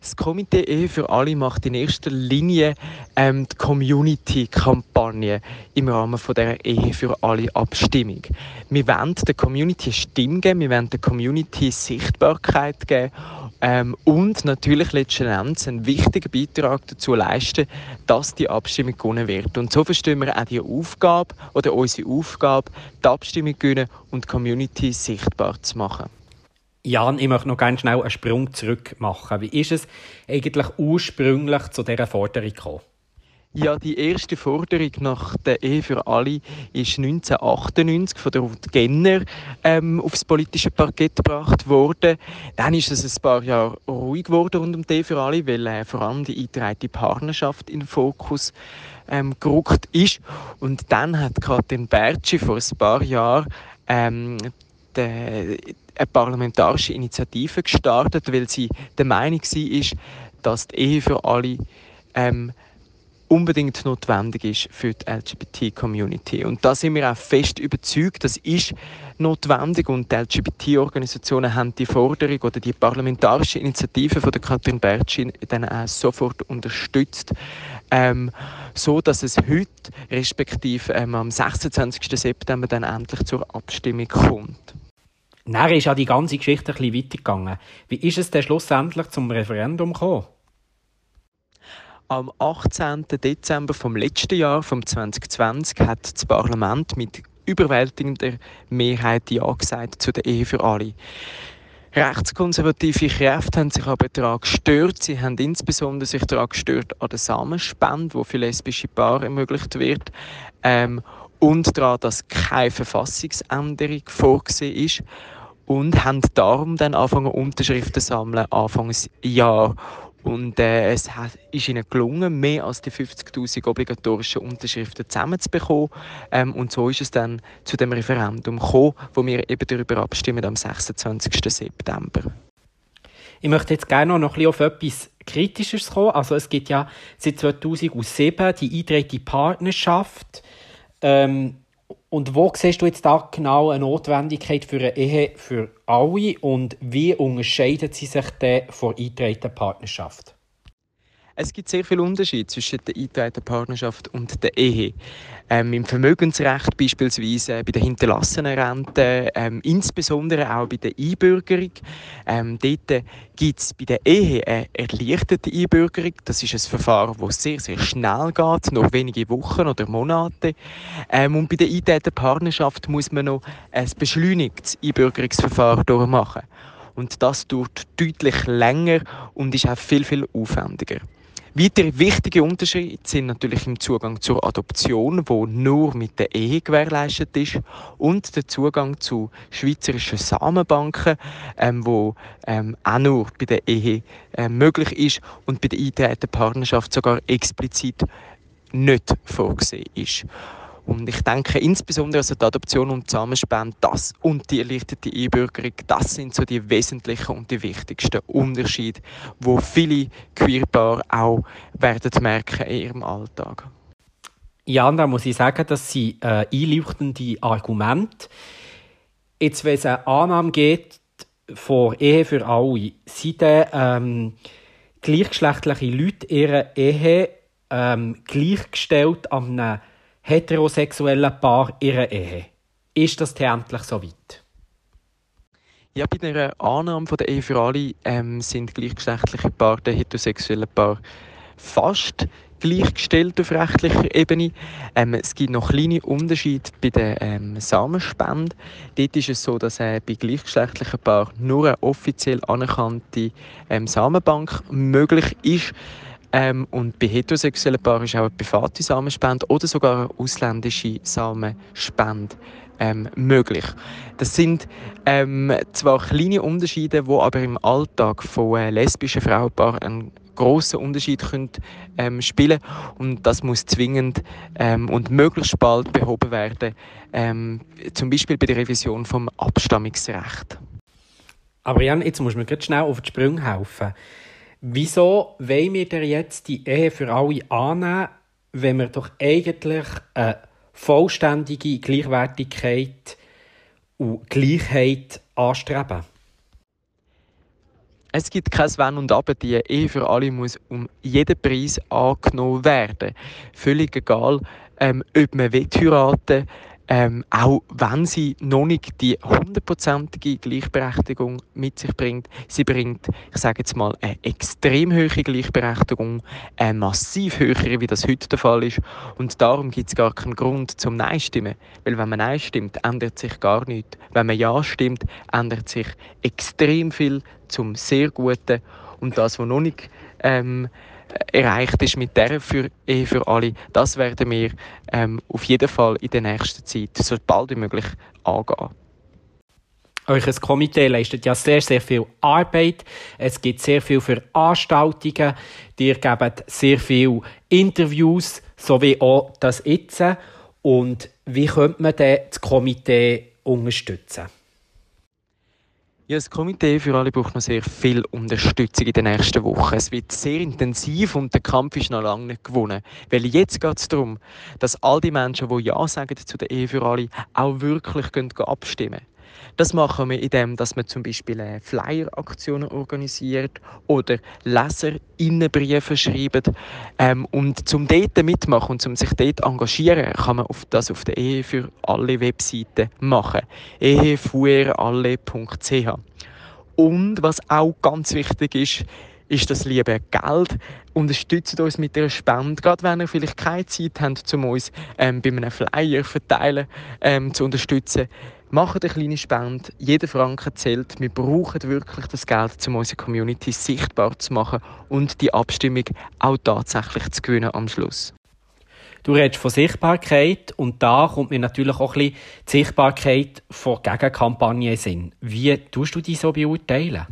Das Komitee Ehe für alle macht in erster Linie ähm, die Community-Kampagne im Rahmen von der Ehe für alle Abstimmung. Wir wollen der Community Stimme geben, wir wollen der Community Sichtbarkeit geben ähm, und natürlich letzten Endes einen wichtigen Beitrag dazu leisten, dass die Abstimmung gewonnen wird. Und so verstehen wir auch die Aufgabe oder unsere Aufgabe, die Abstimmung gewinnen und die Community sichtbar zu machen. Jan, ich möchte noch ganz schnell einen Sprung zurück machen. Wie ist es eigentlich ursprünglich zu dieser Forderung gekommen? Ja, die erste Forderung nach der Ehe für alle ist 1998 von der Ruth Genner ähm, aufs politische Parkett gebracht worden. Dann ist es ein paar Jahre ruhig geworden rund um die Ehe für alle, weil äh, vor allem die eingetragene Partnerschaft in den Fokus ähm, gerückt ist. Und dann hat Katrin Bertschi vor ein paar Jahren ähm, eine parlamentarische Initiative gestartet, weil sie der Meinung war, dass die Ehe für alle ähm, unbedingt notwendig ist für die LGBT-Community. Und da sind wir auch fest überzeugt, das ist notwendig und die LGBT-Organisationen haben die Forderung oder die parlamentarische Initiative von der Katrin Bertschin dann auch sofort unterstützt, ähm, so dass es heute respektive ähm, am 26. September dann endlich zur Abstimmung kommt. Dann ist ja die ganze Geschichte ein bisschen weitergegangen. Wie ist es denn schlussendlich zum Referendum gekommen? Am 18. Dezember vom letzten Jahr, vom 2020, hat das Parlament mit überwältigender Mehrheit Ja gesagt zu der Ehe für alle. Rechtskonservative Kräfte haben sich aber daran gestört. Sie haben insbesondere sich daran gestört an der Samenspende, wo für lesbische Paare ermöglicht wird. Ähm, und daran, dass keine Verfassungsänderung vorgesehen ist und haben darum dann angefangen Unterschriften zu sammeln Anfangsjahr und äh, es ist ihnen gelungen, mehr als die 50.000 obligatorischen Unterschriften zusammenzubekommen. Ähm, und so ist es dann zu dem Referendum gekommen, wo wir eben darüber abstimmen am 26. September. Ich möchte jetzt gerne noch ein bisschen auf etwas Kritisches kommen. Also es gibt ja seit 2007 die eingetragene Partnerschaft. Ähm, und wo siehst du jetzt da genau eine Notwendigkeit für eine Ehe für alle und wie unterscheidet sie sich denn von eingetragenen Partnerschaft? Es gibt sehr viel Unterschied zwischen der eingetragenen Partnerschaft und der Ehe. Ähm, Im Vermögensrecht beispielsweise, bei der Hinterlassenenrente, ähm, insbesondere auch bei der Einbürgerung. Ähm, dort gibt es bei der Ehe eine erleichterte Einbürgerung. Das ist ein Verfahren, das sehr, sehr schnell geht, noch wenige Wochen oder Monate. Ähm, und bei der eingetragenen Partnerschaft muss man noch ein beschleunigtes Einbürgerungsverfahren durchmachen. Und das dauert deutlich länger und ist auch viel, viel aufwendiger. Weitere wichtige Unterschiede sind natürlich im Zugang zur Adoption, wo nur mit der Ehe gewährleistet ist, und der Zugang zu schweizerischen Samenbanken, ähm, wo ähm, auch nur bei der Ehe äh, möglich ist und bei der eingetretenen Partnerschaft sogar explizit nicht vorgesehen ist. Und ich denke insbesondere also die Adoption und Zusammenspende, das und die erleichterte Einbürgerung, das sind so die wesentlichen und die wichtigsten Unterschiede, wo viele Queerpaare auch werden merken in ihrem Alltag. Ja, da muss ich sagen, das sind äh, einleuchtende Argumente. Jetzt, wenn es eine Annahme geht von Ehe für alle, sind ähm, gleichgeschlechtliche Leute ihre Ehe ähm, gleichgestellt an einem heterosexuellen Paar ihre Ehe. Ist das endlich so weit? Ja, bei der Annahme von der Ehe für alle ähm, sind gleichgeschlechtliche Paare, der heterosexuelle Paar, fast gleichgestellt auf rechtlicher Ebene. Ähm, es gibt noch kleine Unterschiede bei der ähm, Samenspende. Dort ist es so, dass äh, bei gleichgeschlechtlichen Paaren nur eine offiziell anerkannte ähm, Samenbank möglich ist. Ähm, und bei heterosexuellen Paaren ist auch eine private Samenspende oder sogar eine ausländische Samenspende ähm, möglich. Das sind ähm, zwar kleine Unterschiede, die aber im Alltag von äh, lesbischen Frauenpaaren einen grossen Unterschied können, ähm, spielen und das muss zwingend ähm, und möglichst bald behoben werden, ähm, zum Beispiel bei der Revision vom Abstammungsrecht. Aber Jan, jetzt muss man schnell auf die Sprünge helfen. Wieso wollen wir denn jetzt die Ehe für alle annehmen, wenn wir doch eigentlich eine vollständige Gleichwertigkeit und Gleichheit anstreben? Es gibt kein Wenn und Aber. Die Ehe für alle muss um jeden Preis angenommen werden. Völlig egal, ähm, ob man heiraten will, ähm, auch wenn sie noch nicht die hundertprozentige Gleichberechtigung mit sich bringt, sie bringt, ich sage jetzt mal, eine extrem hohe Gleichberechtigung, eine massiv höhere, wie das heute der Fall ist. Und darum gibt es gar keinen Grund zum Nein stimmen. Weil wenn man Nein stimmt, ändert sich gar nichts. Wenn man Ja stimmt, ändert sich extrem viel zum sehr Guten. Und das, was noch nicht ähm, erreicht ist mit der für Ehe für alle, das werden wir ähm, auf jeden Fall in der nächsten Zeit so bald wie möglich angehen. Euch Komitee leistet ja sehr, sehr viel Arbeit. Es gibt sehr viel Veranstaltungen. Ihr gebt sehr viele Interviews, so wie auch das jetzt. Und wie könnte man das Komitee unterstützen? Ja, das Komitee für alle braucht noch sehr viel Unterstützung in den nächsten Wochen. Es wird sehr intensiv und der Kampf ist noch lange nicht gewonnen. Weil jetzt geht es darum, dass all die Menschen, die Ja sagen zu der Ehe für alle, auch wirklich gehen abstimmen. Das machen wir, indem dass man zum Beispiel äh, Flyer-Aktionen organisiert oder Leserinnenbriefe schreibt. Ähm, und zum dort mitmachen und zum sich dort engagieren, kann man auf das auf der Ehe für alle Webseite machen. ehefueralle.ch Und was auch ganz wichtig ist, ist das liebe Geld. Unterstützt uns mit einer Spende, gerade wenn ihr vielleicht keine Zeit habt, um uns ähm, bei einem Flyer verteilen ähm, zu unterstützen. Macht eine kleine Spende. Jeder Franken zählt. Wir brauchen wirklich das Geld, um unsere Community sichtbar zu machen und die Abstimmung auch tatsächlich zu gewinnen am Schluss. Du redest von Sichtbarkeit und da kommt mir natürlich auch ein bisschen die Sichtbarkeit von Gegenkampagnen in Sinn. Wie tust du die so beurteilen?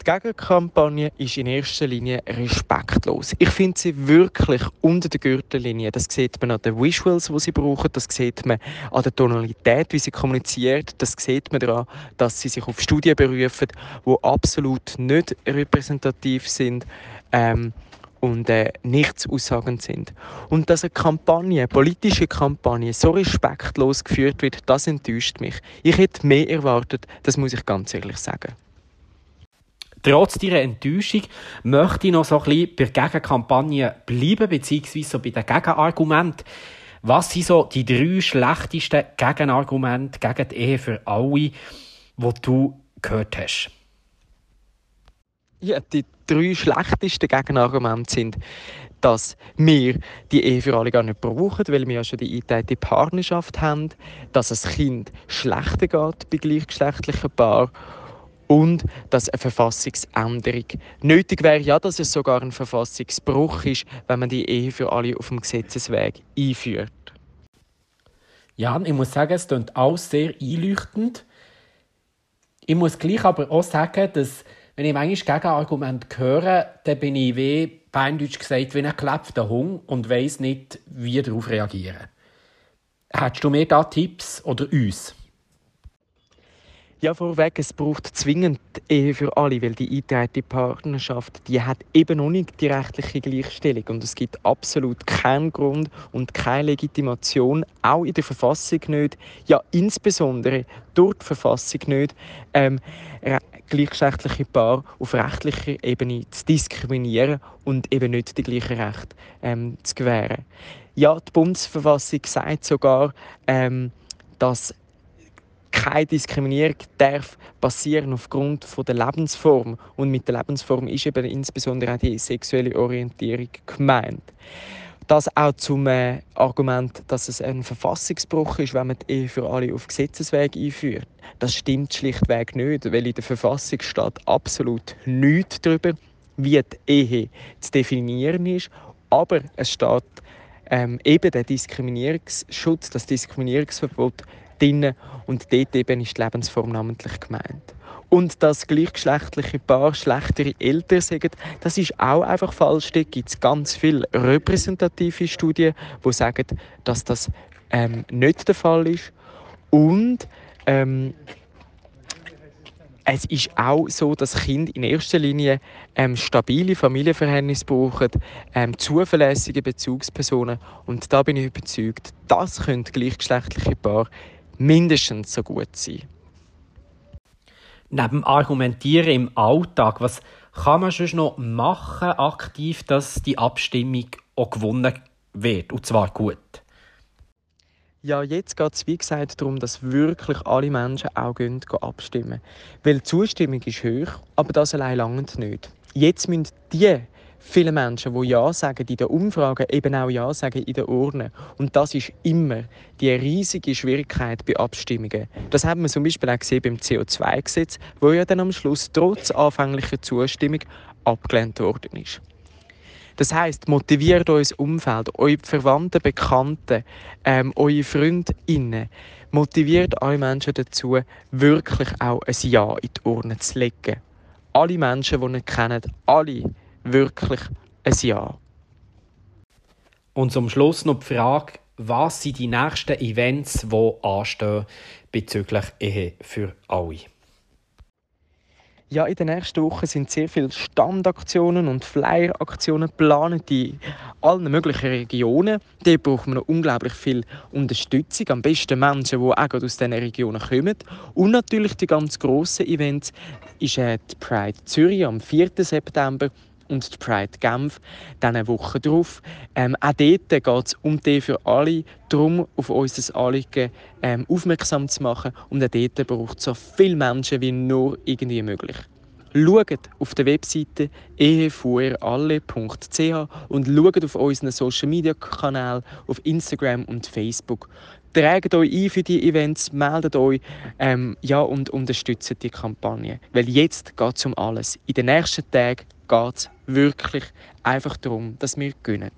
Die Gegenkampagne ist in erster Linie respektlos. Ich finde sie wirklich unter der Gürtellinie. Das sieht man an den Visuals, die sie brauchen. Das sieht man an der Tonalität, wie sie kommuniziert. Das sieht man daran, dass sie sich auf Studien berufen, die absolut nicht repräsentativ sind. Ähm, und äh, nichts aussagend sind. Und dass eine Kampagne, eine politische Kampagne, so respektlos geführt wird, das enttäuscht mich. Ich hätte mehr erwartet, das muss ich ganz ehrlich sagen. Trotz dieser Enttäuschung möchte ich noch so ein bisschen bei der Gegenkampagne bleiben, beziehungsweise so bei den Gegenargumenten. Was sind so die drei schlechtesten Gegenargumente gegen die Ehe für alle, die du gehört hast? Ja, die drei schlechtesten Gegenargumente sind, dass wir die Ehe für alle gar nicht brauchen, weil wir ja schon die eingeteilte Partnerschaft haben, dass es Kind schlechter geht bei gleichgeschlechtlichen Paaren und dass eine Verfassungsänderung nötig wäre, ja, dass es sogar ein Verfassungsbruch ist, wenn man die Ehe für alle auf dem Gesetzesweg einführt. Ja, ich muss sagen, es klingt alles sehr einleuchtend. Ich muss gleich aber auch sagen, dass wenn ich manchmal Gegenargumente höre, dann bin ich wie, beindeutsch gesagt, wie ein geklebter Hund und weiss nicht, wie darauf reagieren. Hättest du mir da Tipps oder uns? Ja, vorweg, es braucht zwingend Ehe für alle, weil die eingetragene Partnerschaft, die hat eben noch nicht die rechtliche Gleichstellung und es gibt absolut keinen Grund und keine Legitimation, auch in der Verfassung nicht, ja insbesondere durch die Verfassung nicht, ähm, gleichgeschlechtliche Paar auf rechtlicher Ebene zu diskriminieren und eben nicht die gleichen Rechte ähm, zu gewähren. Ja, die Bundesverfassung sagt sogar, ähm, dass keine Diskriminierung darf passieren aufgrund von der Lebensform und mit der Lebensform ist eben insbesondere auch die sexuelle Orientierung gemeint. Das auch zum äh, Argument, dass es ein Verfassungsbruch ist, wenn man die Ehe für alle auf Gesetzesweg einführt. Das stimmt schlichtweg nicht, weil in der Verfassung steht absolut nichts darüber, wie die Ehe zu definieren ist. Aber es steht ähm, eben der Diskriminierungsschutz, das Diskriminierungsverbot drin und dort eben ist die Lebensform namentlich gemeint. Und dass gleichgeschlechtliche Paar schlechtere Eltern sagen, das ist auch einfach falsch. Da gibt es ganz viele repräsentative Studien, die sagen, dass das ähm, nicht der Fall ist. Und ähm, es ist auch so, dass Kinder in erster Linie ähm, stabile Familienverhältnisse brauchen, ähm, zuverlässige Bezugspersonen. Und da bin ich überzeugt, das können gleichgeschlechtliche Paare mindestens so gut sein. Neben Argumentieren im Alltag, was kann man schon noch machen, aktiv, dass die Abstimmung auch gewonnen wird, und zwar gut? Ja, jetzt geht es wie gesagt darum, dass wirklich alle Menschen auch gehen, gehen abstimmen. Weil die Zustimmung ist hoch, aber das allein langt nicht. Jetzt müssen die viele Menschen, die Ja sagen in den Umfragen, eben auch Ja sagen in den Urnen. Und das ist immer die riesige Schwierigkeit bei Abstimmungen. Das haben wir zum Beispiel auch gesehen beim CO2-Gesetz, wo ja dann am Schluss trotz anfänglicher Zustimmung abgelehnt worden ist. Das heißt, motiviert euer Umfeld, eure Verwandten, Bekannten, ähm, eure Freundinnen, motiviert eure Menschen dazu, wirklich auch ein Ja in die Urne zu legen. Alle Menschen, die ihr kennt, alle wirklich ein Ja. Und zum Schluss noch die Frage, was sind die nächsten Events, die anstehen bezüglich Ehe für alle? Ja, in den nächsten Wochen sind sehr viele Standaktionen und Flyer-Aktionen geplant in allen möglichen Regionen. Da brauchen wir noch unglaublich viel Unterstützung. Am besten Menschen, die auch aus diesen Regionen kommen. Und natürlich die ganz grossen Events ist die Pride Zürich am 4. September und die Pride Genf diese Woche drauf. Ähm, auch dort geht es um die für alle, darum auf unser Anliegen ähm, aufmerksam zu machen und auch dort braucht es so viele Menschen wie nur irgendwie möglich. Schaut auf der Webseite ehefuralle.ch und schaut auf unseren Social Media Kanälen auf Instagram und Facebook. Tragt euch ein für die Events, meldet euch ähm, ja, und unterstützt die Kampagne. Weil jetzt geht es um alles. In den nächsten Tagen geht es wirklich einfach darum, dass wir gewinnen.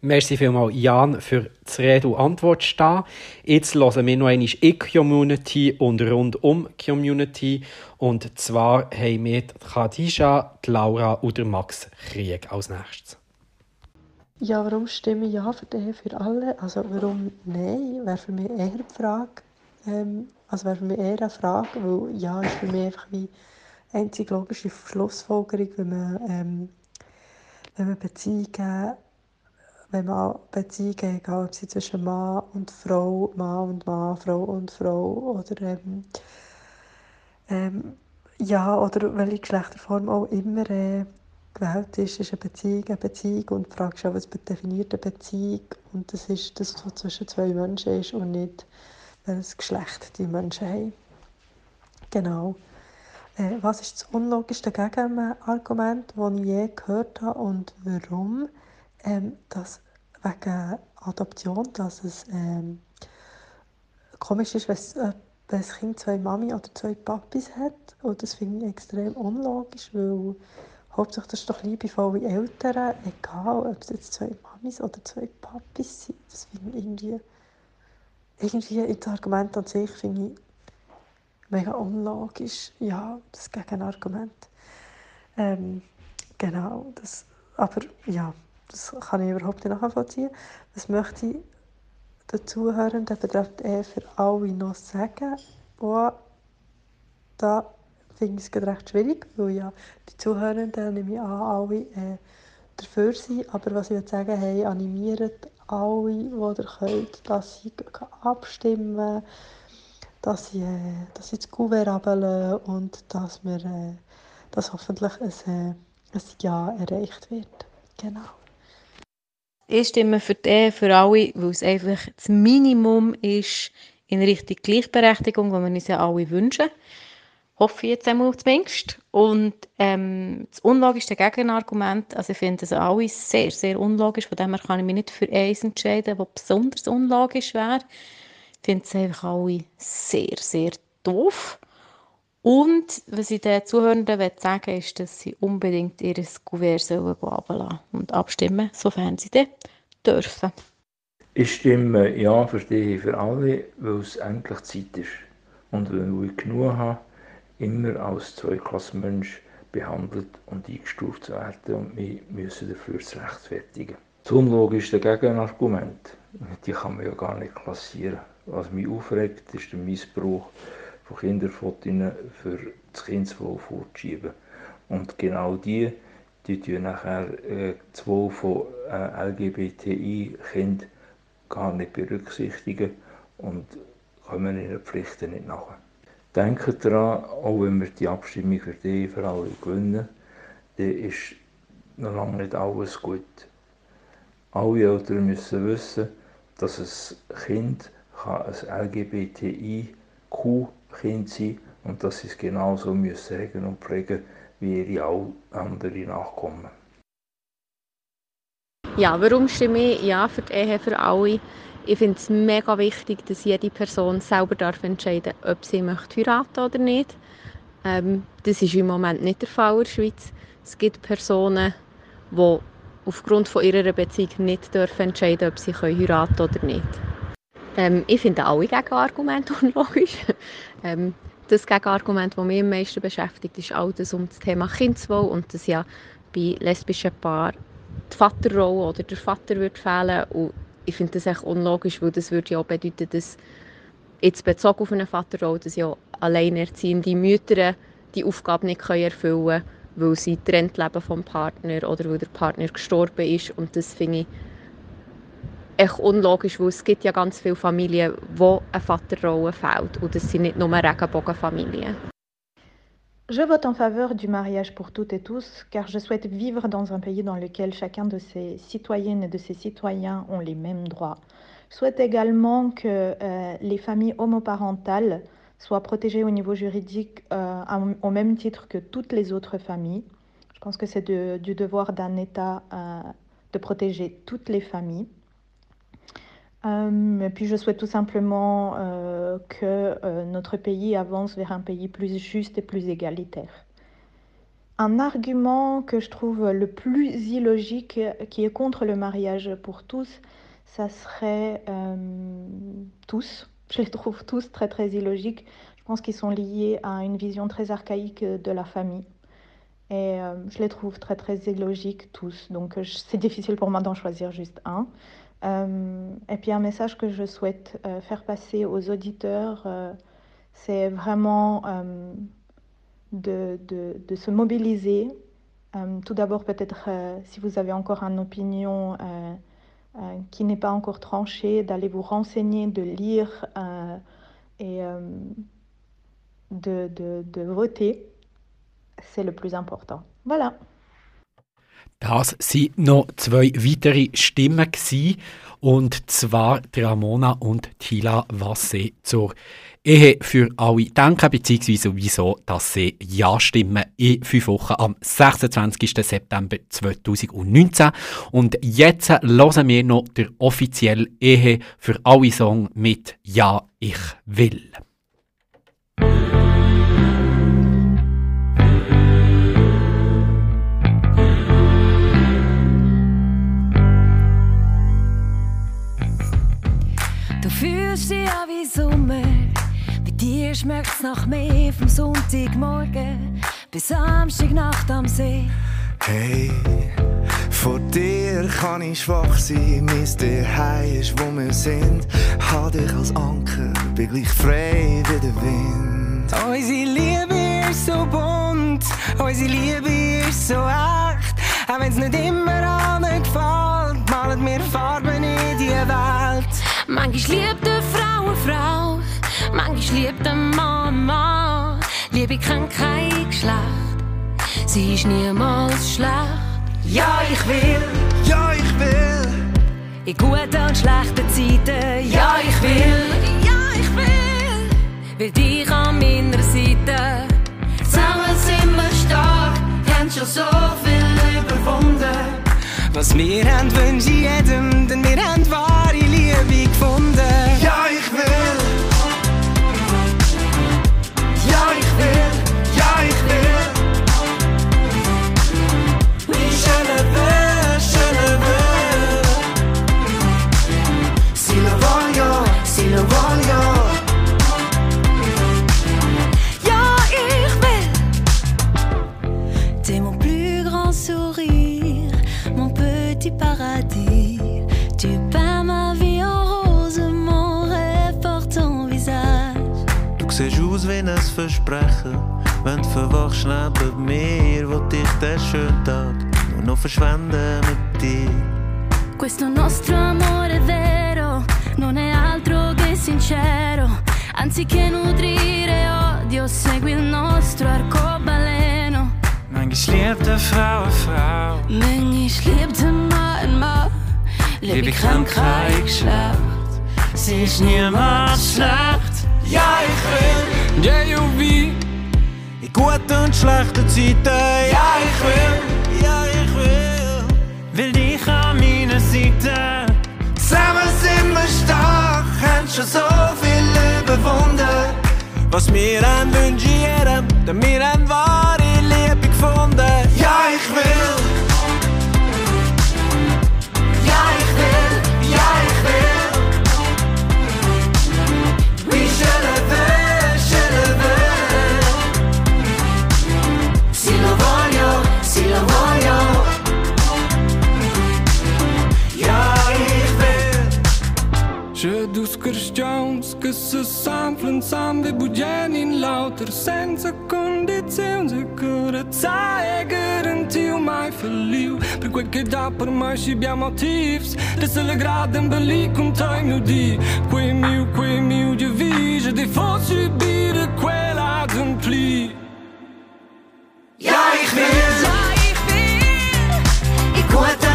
Merci vielmals, Jan, für das Rede und Antwort stehen. Jetzt hören wir noch einmal in Community und rund um Community. Und zwar haben wir die Khadija, die Laura und der Max Krieg als nächstes. Ja, warum stimme ich ja für den für alle? Also warum nein, wäre für mich eher die Frage. Ähm, also wäre für mich eher eine Frage, weil ja ist für mich einfach wie einzig logische Schlussfolgerung, wenn man, ähm, wenn man Beziehungen wenn man Beziehungen, egal ob sie zwischen Mann und Frau, Mann und Mann, Frau und Frau oder ähm, ähm, ja, oder welche Geschlechterform auch immer äh, gewählt ist, ist eine Beziehung eine Beziehung und du fragst auch, was definiert eine Beziehung und das ist das, was zwischen zwei Menschen ist und nicht, welches Geschlecht die Menschen haben. Genau. Äh, was ist das unlogischste Gegenargument, das ich je gehört habe und warum? ähm, dass wegen Adoption, dass es ähm, komisch ist, wenn ein Kind zwei Mami oder zwei Papis hat. Und das finde ich extrem unlogisch, weil hauptsächlich das ist doch liebevolle Eltern, egal ob es jetzt zwei Mamis oder zwei Papis sind. Das finde ich irgendwie, irgendwie das Argument an sich finde ich mega unlogisch. Ja, das Gegenargument. Ähm, genau, das, aber ja, das kann ich überhaupt nicht nachvollziehen. Was möchte ich den Zuhörenden betreffend eher für alle noch sagen? Oh, da finde ich es recht schwierig, weil ja die Zuhörenden, nehme ich an, alle äh, dafür sind. Aber was ich würde sagen, hey, animiert alle, die ihr könnt, dass sie abstimmen, dass sie, äh, dass sie das Kuvert ablassen und dass, wir, äh, dass hoffentlich ein, äh, ein Ja erreicht wird. Genau. Ich stimme für die für alle, weil es einfach das Minimum ist in Richtung Gleichberechtigung, die wir uns ja alle wünschen. Hoffe ich jetzt einmal zumindest. Und ähm, das unlogischste Gegenargument, also ich finde das alles sehr, sehr unlogisch, von dem her kann ich mich nicht für eins entscheiden, was besonders unlogisch wäre. Ich finde es einfach alle sehr, sehr doof. Und was ich den Zuhörenden sagen will, ist, dass sie unbedingt ihr Kuvert ablassen und abstimmen, sofern sie das dürfen. Ich stimme ja für die für alle, weil es endlich Zeit ist. Und weil ich genug habe, immer als Zweiklassenmensch behandelt und eingestuft zu werden und wir müssen dafür rechtfertigen. Das unlogischste Gegenargument, die kann man ja gar nicht klassieren. Was mich aufregt, ist der Missbrauch von Kinderfotos für das Kindeswohl vorzuschieben. Und genau die, die tun nachher äh, das Wohl von äh, LGBTI-Kindern gar nicht berücksichtigen und kommen ihren Pflichten nicht nach. Denkt daran, auch wenn wir die Abstimmung für die für alle gewinnen, dann ist noch lange nicht alles gut. Alle Eltern müssen wissen, dass ein Kind ein LGBTIQ Kind sein und dass sie es genauso müssen regeln und pflegen wie ihre anderen Nachkommen. Ja, warum stimme ich ja für die Ehe für alle? Ich finde es mega wichtig, dass jede Person selber darf entscheiden ob sie möchte heiraten oder nicht. Ähm, das ist im Moment nicht der Fall in der Schweiz. Es gibt Personen, die aufgrund von ihrer Beziehung nicht dürfen entscheiden ob sie heiraten können oder nicht. Ähm, ich finde alle Gegenargumente unlogisch. ähm, das Gegenargument, das mich am meisten beschäftigt, ist all das um das Thema Kindeswohl und dass ja bei lesbischen Paaren die Vaterrolle oder der Vater wird fehlen und ich finde das echt unlogisch, weil das würde ja auch bedeuten, dass jetzt bezogen auf eine Vaterrolle, dass ja alleinerziehende Mütter die Aufgabe nicht erfüllen können, weil sie getrennt leben vom Partner oder weil der Partner gestorben ist und das finde ich echt unlogisch, weil es gibt ja ganz viele Familien, wo eine Vaterrolle fehlt und das sind nicht nur Regenbogenfamilien. Je vote en faveur du mariage pour toutes et tous car je souhaite vivre dans un pays dans lequel chacun de ses citoyennes et de ses citoyens ont les mêmes droits. Je souhaite également que euh, les familles homoparentales soient protégées au niveau juridique euh, au même titre que toutes les autres familles. Je pense que c'est du devoir d'un État euh, de protéger toutes les familles. Euh, et puis je souhaite tout simplement euh, que euh, notre pays avance vers un pays plus juste et plus égalitaire. Un argument que je trouve le plus illogique qui est contre le mariage pour tous, ça serait tous. Je les trouve tous très très illogiques. Je pense qu'ils sont liés à une vision très archaïque de la famille. Et je les trouve très très illogiques tous. Donc c'est difficile pour moi d'en choisir juste un. Euh, et puis un message que je souhaite euh, faire passer aux auditeurs, euh, c'est vraiment de, de, se mobiliser. tout d'abord, peut-être si vous avez encore une opinion qui n'est pas encore tranchée, d'aller vous renseigner, de lire et de, de voter. C'est le plus important. Voilà. Das waren noch zwei weitere Stimmen. Gewesen, und zwar Ramona und Tila, was sie zur Ehe für alle denken, beziehungsweise wieso, dass sie Ja stimmen in fünf Wochen am 26. September 2019. Und jetzt hören wir noch der offizielle Ehe für alle Song mit Ja, ich will. Dich ja wie Sommer. Bei dir schmeckt's nach mehr vom Sonntagmorgen bis Samstagnacht am See. Hey, vor dir kann ich schwach sein, mein Zuhause ist, wo wir sind. Hab dich als Anker, bin gleich frei wie der Wind. Unsere Liebe ist so bunt, unsere Liebe ist so echt. Auch wenn's nicht immer allen gefällt, malen wir Farben in die Welt. Manchmal liebt eine Frau eine Frau, manchmal liebt ein Mann Mann. Liebe kennt kein Geschlecht, sie ist niemals schlecht. Ja, ich will, ja, ich will. In guten und schlechten Zeiten, ja, ich will, ja, ich will. Will dich an meiner Seite. Zusammen sind wir stark, haben schon so viel überwunden. Was wir haben, wünsche ich jedem, denn wir haben wahre Liebe gefunden. Neben mir, will ich den schönen Tag nur noch verschwenden mit dir. Questo nostro amore vero, non è altro che sincero. Anziché nutrire odio, segui il nostro arcobaleno. Liebt eine Frau Frau. Manchmal liebt ein Mann Mann. Liebe kann kein Geschlecht. Sie ist niemals schlecht. Ja, ich will. Ja, you wie. In guten und schlechten Zeiten. Ja, ich will. Ja, ich will. Will dich an meiner Seite. Zusammen sind wir stark, haben schon so viel überwunden. Was wir haben, wünsche denn wir haben wahre Liebe gefunden. Ja, ich will. senza sanflan sambe bugen in lauter senza condizioni se curezza e garantiu mai falliu per quel che dà per mai ci abbiamo tips de se le graden belli con time di quei miu quei miu di vige di fossi bire quella d'un pli Ja, ich will, ja, ich will, ich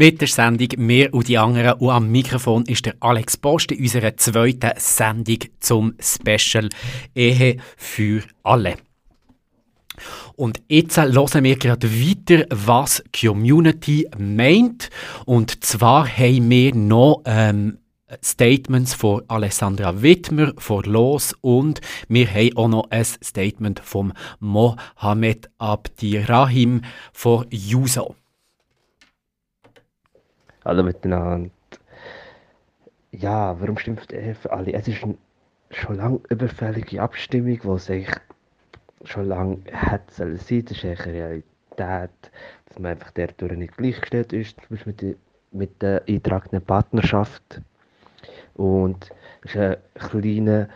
Mit der Sendung «Mehr und die anderen» und am Mikrofon ist der Alex Post in unserer zweiten Sendung zum Special «Ehe für alle». Und jetzt hören wir gerade weiter, was die Community meint. Und zwar haben wir noch ähm, Statements von Alessandra Wittmer von Los und wir haben auch noch ein Statement von Mohamed Abdirahim von Juso. Hallo miteinander. Ja, warum stimmt er für alle? Es ist eine schon lange überfällige Abstimmung, die eigentlich schon lange sollen sein. Das ist eine Realität, dass man einfach der durch nicht gleichgestellt ist, zum Beispiel mit der, mit der eintragenden Partnerschaft. Und es ist ein kleiner,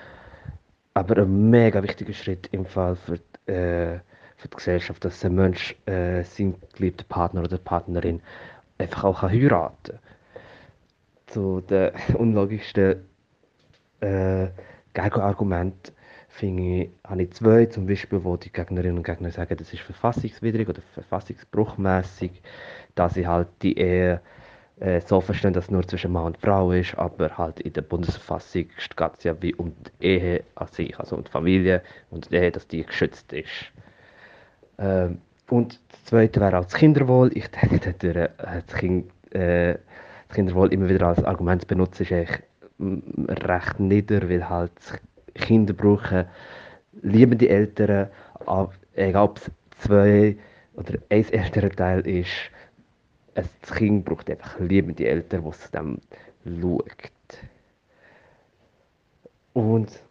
aber ein mega wichtiger Schritt im Fall für die, äh, für die Gesellschaft, dass ein Mensch äh, seinen geliebten Partner oder Partnerin einfach auch heiraten kann. Zu den unlogischsten äh, Gegenargumenten finde ich, habe ich zwei, zum Beispiel, wo die Gegnerinnen und Gegner sagen, das ist verfassungswidrig oder verfassungsbruchmäßig, dass sie halt die Ehe äh, so verstehen, dass es nur zwischen Mann und Frau ist, aber halt in der Bundesverfassung geht es ja wie um die Ehe an sich, also um die Familie und die Ehe, dass die geschützt ist. Ähm, und das Zweite wäre auch das Kinderwohl. Ich denke, äh, das, kind, äh, das Kinderwohl immer wieder als Argument zu benutzen, ist eigentlich recht nieder, weil halt Kinder brauchen liebende Eltern, egal ob es zwei oder ein älterer Teil ist, ein Kind braucht einfach liebende Eltern, die es dem schaut. Und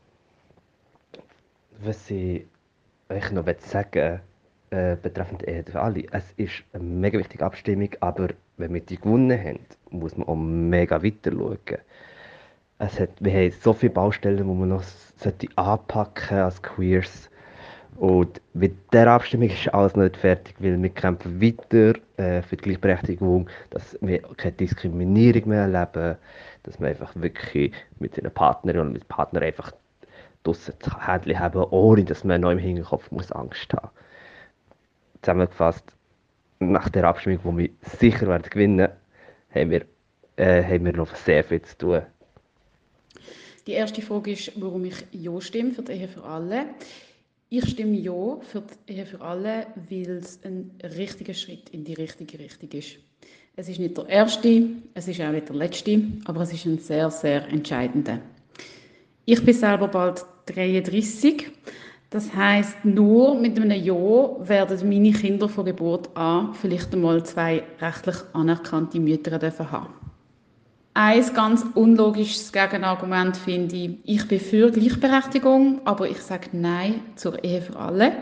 was ich euch noch sagen äh, betreffend Ehe für alle, es ist eine mega wichtige Abstimmung, aber wenn wir die gewonnen haben, muss man auch mega weiter schauen. Es hat, wir haben so viele Baustellen, die man noch sollte anpacken als Queers. Und mit dieser Abstimmung ist alles noch nicht fertig, weil wir kämpfen weiter äh, für die Gleichberechtigung, dass wir keine Diskriminierung mehr erleben, dass wir einfach wirklich mit einer Partnerin und mit Partner einfach draussen Händchen haben, ohne dass man noch im Hinterkopf muss Angst haben Zusammengefasst, nach der Abstimmung, wo wir sicher werden gewinnen, haben wir, äh, haben wir noch sehr viel zu tun. Die erste Frage ist, warum ich Ja stimme für die Ehe für alle. Ich stimme Ja für die Ehe für alle, weil es ein richtiger Schritt in die richtige Richtung ist. Es ist nicht der erste, es ist auch nicht der letzte, aber es ist ein sehr, sehr entscheidender. Ich bin selber bald 33. Das heißt, nur mit einem Ja werden meine Kinder von Geburt an vielleicht einmal zwei rechtlich anerkannte Mütter haben ein ganz unlogisches Gegenargument finde ich, ich bin für Gleichberechtigung, aber ich sage Nein zur Ehe für alle.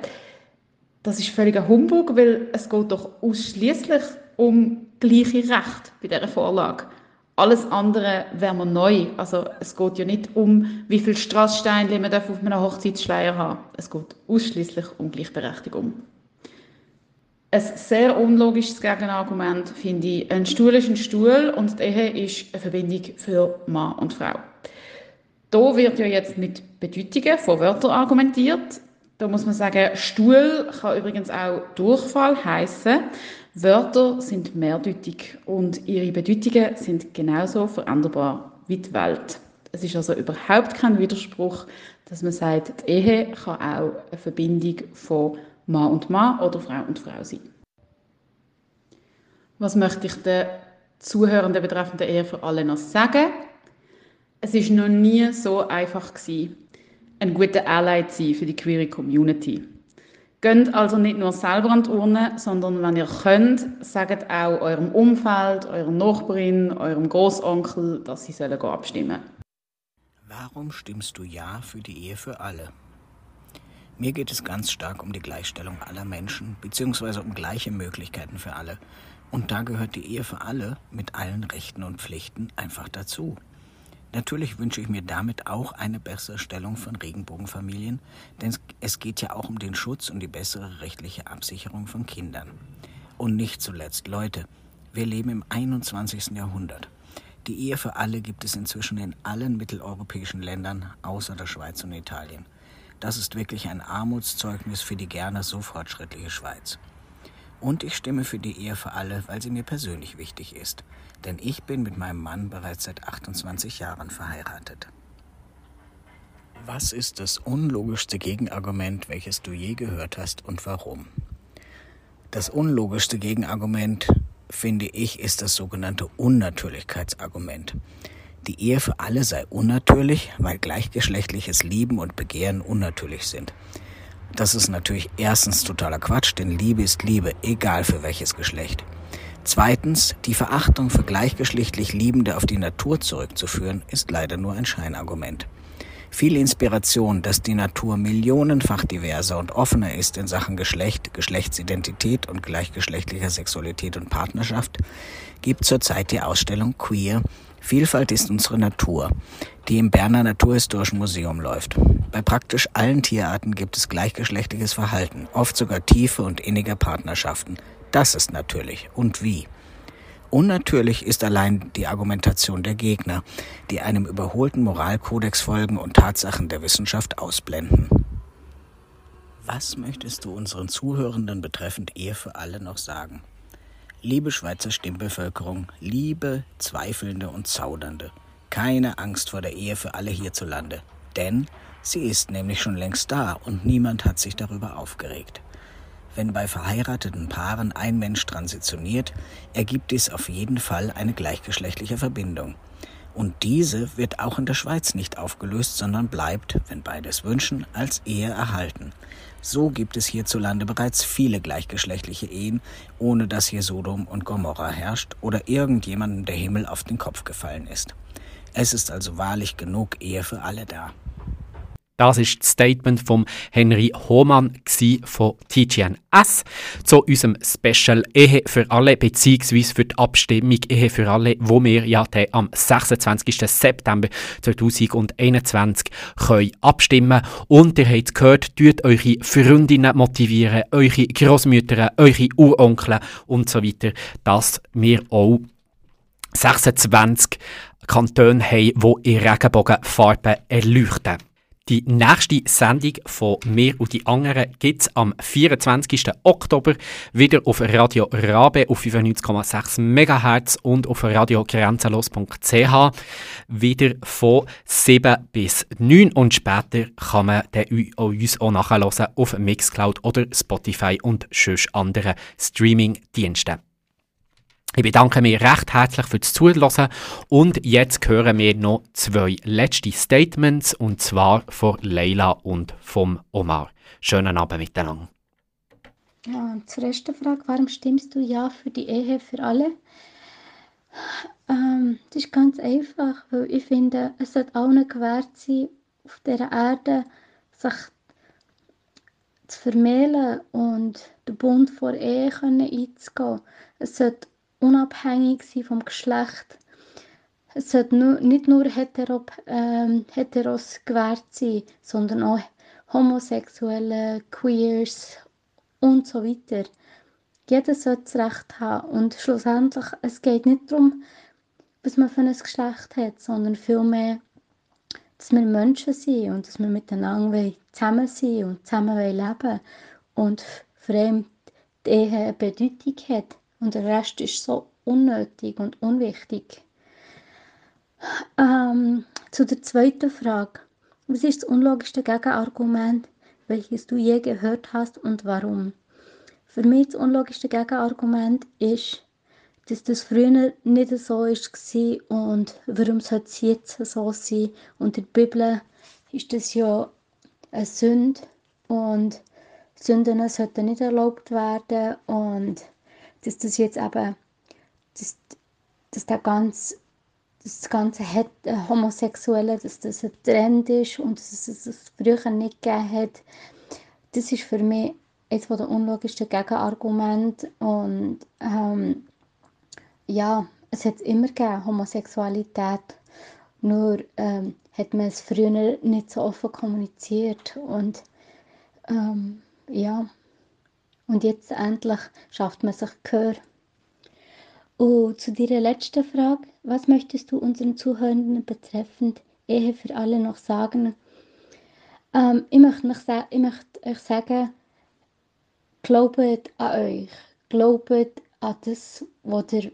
Das ist völliger Humbug, weil es geht doch ausschließlich um gleiche Recht bei dieser Vorlage. Alles andere wäre mir neu. Also es geht ja nicht um, wie viele Strasssteine man auf einem Hochzeitsschleier haben Es geht ausschließlich um Gleichberechtigung. Ein sehr unlogisches Gegenargument finde ich, ein Stuhl ist ein Stuhl und die Ehe ist eine Verbindung für Mann und Frau. Da wird ja jetzt mit Bedeutungen von Wörtern argumentiert. Da muss man sagen, Stuhl kann übrigens auch Durchfall heißen. Wörter sind mehrdeutig und ihre Bedeutungen sind genauso veränderbar wie die Welt. Es ist also überhaupt kein Widerspruch, dass man sagt, die Ehe kann auch eine Verbindung von Mann und Mann oder Frau und Frau sein. Was möchte ich den Zuhörenden betreffend der Ehe für alle noch sagen? Es ist noch nie so einfach gewesen, ein guter Ally zu sein für die queere Community. Geht also nicht nur selber an die Urne, sondern wenn ihr könnt, sagt auch eurem Umfeld, eurer Nachbarin, eurem Großonkel, dass sie sollen abstimmen Warum stimmst du Ja für die Ehe für alle? Mir geht es ganz stark um die Gleichstellung aller Menschen, beziehungsweise um gleiche Möglichkeiten für alle. Und da gehört die Ehe für alle mit allen Rechten und Pflichten einfach dazu. Natürlich wünsche ich mir damit auch eine bessere Stellung von Regenbogenfamilien, denn es geht ja auch um den Schutz und die bessere rechtliche Absicherung von Kindern. Und nicht zuletzt, Leute, wir leben im 21. Jahrhundert. Die Ehe für alle gibt es inzwischen in allen mitteleuropäischen Ländern außer der Schweiz und Italien. Das ist wirklich ein Armutszeugnis für die gerne so fortschrittliche Schweiz. Und ich stimme für die Ehe für alle, weil sie mir persönlich wichtig ist. Denn ich bin mit meinem Mann bereits seit 28 Jahren verheiratet. Was ist das unlogischste Gegenargument, welches du je gehört hast und warum? Das unlogischste Gegenargument, finde ich, ist das sogenannte Unnatürlichkeitsargument. Die Ehe für alle sei unnatürlich, weil gleichgeschlechtliches Lieben und Begehren unnatürlich sind. Das ist natürlich erstens totaler Quatsch, denn Liebe ist Liebe, egal für welches Geschlecht. Zweitens, die Verachtung für gleichgeschlechtlich Liebende auf die Natur zurückzuführen, ist leider nur ein Scheinargument. Viel Inspiration, dass die Natur millionenfach diverser und offener ist in Sachen Geschlecht, Geschlechtsidentität und gleichgeschlechtlicher Sexualität und Partnerschaft, gibt zurzeit die Ausstellung Queer Vielfalt ist unsere Natur, die im Berner Naturhistorischen Museum läuft. Bei praktisch allen Tierarten gibt es gleichgeschlechtliches Verhalten, oft sogar tiefe und innige Partnerschaften. Das ist natürlich. Und wie? Unnatürlich ist allein die Argumentation der Gegner, die einem überholten Moralkodex folgen und Tatsachen der Wissenschaft ausblenden. Was möchtest du unseren Zuhörenden betreffend Ehe für alle noch sagen? Liebe Schweizer Stimmbevölkerung, liebe Zweifelnde und Zaudernde, keine Angst vor der Ehe für alle hierzulande, denn sie ist nämlich schon längst da und niemand hat sich darüber aufgeregt. Wenn bei verheirateten Paaren ein Mensch transitioniert, ergibt dies auf jeden Fall eine gleichgeschlechtliche Verbindung. Und diese wird auch in der Schweiz nicht aufgelöst, sondern bleibt, wenn beide es wünschen, als Ehe erhalten. So gibt es hierzulande bereits viele gleichgeschlechtliche Ehen, ohne dass hier Sodom und Gomorra herrscht oder irgendjemandem der Himmel auf den Kopf gefallen ist. Es ist also wahrlich genug Ehe für alle da. Das ist das Statement von Henry Hohmann von TGNS zu unserem Special Ehe für alle beziehungsweise für die Abstimmung Ehe für alle, wo wir ja am 26. September 2021 können abstimmen und ihr habt gehört, tut eure Freundinnen motivieren, eure Großmütter, eure Uronkel und so weiter, dass wir auch 26 Kantone haben, die in Regenbogenfarben erleuchten. Die nächste Sendung von mir und die anderen gibt es am 24. Oktober wieder auf Radio Rabe auf 95,6 MHz und auf radiogrenzenlos.ch wieder von 7 bis 9 und später kann man uns auch nachhören auf Mixcloud oder Spotify und sonst anderen Streaming-Diensten. Ich bedanke mich recht herzlich fürs Zuhören und jetzt hören wir noch zwei letzte Statements und zwar von Leila und vom Omar. Schönen Abend miteinander. Ja, zur ersten Frage, warum stimmst du ja für die Ehe für alle? Ähm, das ist ganz einfach, weil ich finde, es sollte allen gewährt sein, auf dieser Erde sich zu vermählen und den Bund vor Ehe einzugehen. Es sollte unabhängig sein vom Geschlecht. Es sollte nur, nicht nur hetero, ähm, Heteros gewährt sein, sondern auch Homosexuelle, Queers und so weiter. Jeder sollte das Recht haben und schlussendlich, es geht nicht darum, was man für ein Geschlecht hat, sondern vielmehr, dass wir Menschen sind und dass wir miteinander zusammen sein und zusammen leben und für ihn die Ehe eine Bedeutung hat. Und der Rest ist so unnötig und unwichtig. Ähm, zu der zweiten Frage. Was ist das unlogischste Gegenargument, welches du je gehört hast und warum? Für mich das unlogischste Gegenargument ist, dass das früher nicht so war und warum sollte es jetzt so sein? Und in der Bibel ist das ja eine Sünde und Sünden sollten nicht erlaubt werden und dass das jetzt eben, dass, dass der ganz, das ganze äh, Homosexuelle, dass das ein Trend ist und dass es das früher nicht gegeben hat, das ist für mich eines der unlogischsten Gegenargumente und ähm, ja, es hat immer gegeben, Homosexualität, nur ähm, hat man es früher nicht so offen kommuniziert und ähm, ja, und jetzt endlich schafft man sich Gehör. Und zu deiner letzten Frage, was möchtest du unseren Zuhörenden betreffend Ehe für alle noch sagen? Ähm, ich, möchte euch, euch sagen, glaubt an euch. Glaubt an das, was ihr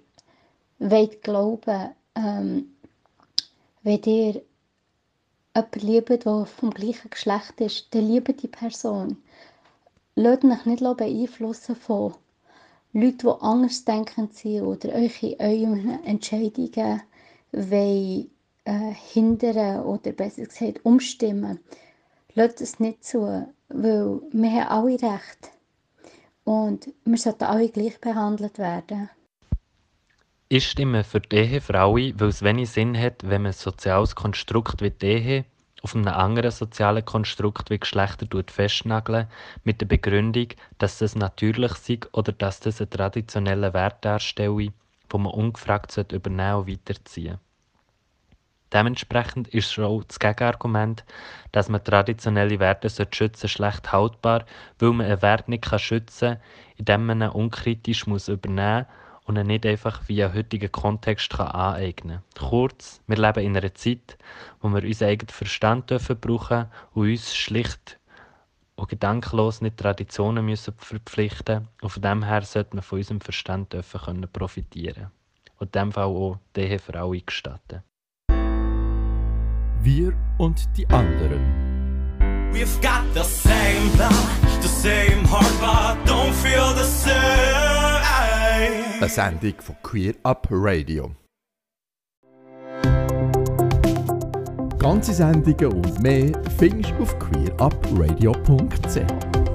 wollt glauben. Ähm, wenn ihr jemanden liebt, der vom gleichen Geschlecht ist, dann liebt die Person. Lasst euch nicht beeinflussen von Leuten, die anders denken sind oder euch in euren Entscheidungen wollen, äh, hindern oder besser gesagt umstimmen. Lasst es nicht zu, weil wir haben alle Recht und wir sollten alle gleich behandelt werden. Ich stimme für die Ehe für alle, weil es wenig Sinn hat, wenn man ein soziales Konstrukt wie die Ehe auf einem anderen sozialen Konstrukt wie Geschlechter festnageln mit der Begründung, dass das natürlich sei oder dass das einen traditionellen Wert darstelle, den man ungefragt übernehmen und weiterziehen. Dementsprechend ist schon das Gegenargument, dass man traditionelle Werte schützen schlecht haltbar, weil man einen Wert nicht schützen kann, indem man ihn unkritisch übernehmen muss und ihn nicht einfach via heutigen Kontext kann aneignen kann. Kurz, wir leben in einer Zeit, wo wir unseren eigenen Verstand dürfen brauchen und uns schlicht und gedankenlos nicht Traditionen müssen verpflichten und von dem her sollte man von unserem Verstand dürfen können profitieren und in dem Fall auch die Ehe für alle gestatten. Wir und die anderen. We've got the same blood, the same heart, but don't feel the same. Eine Sendung von Queer Up Radio. Ganze Sendungen und mehr findest du auf queerupradio.ch.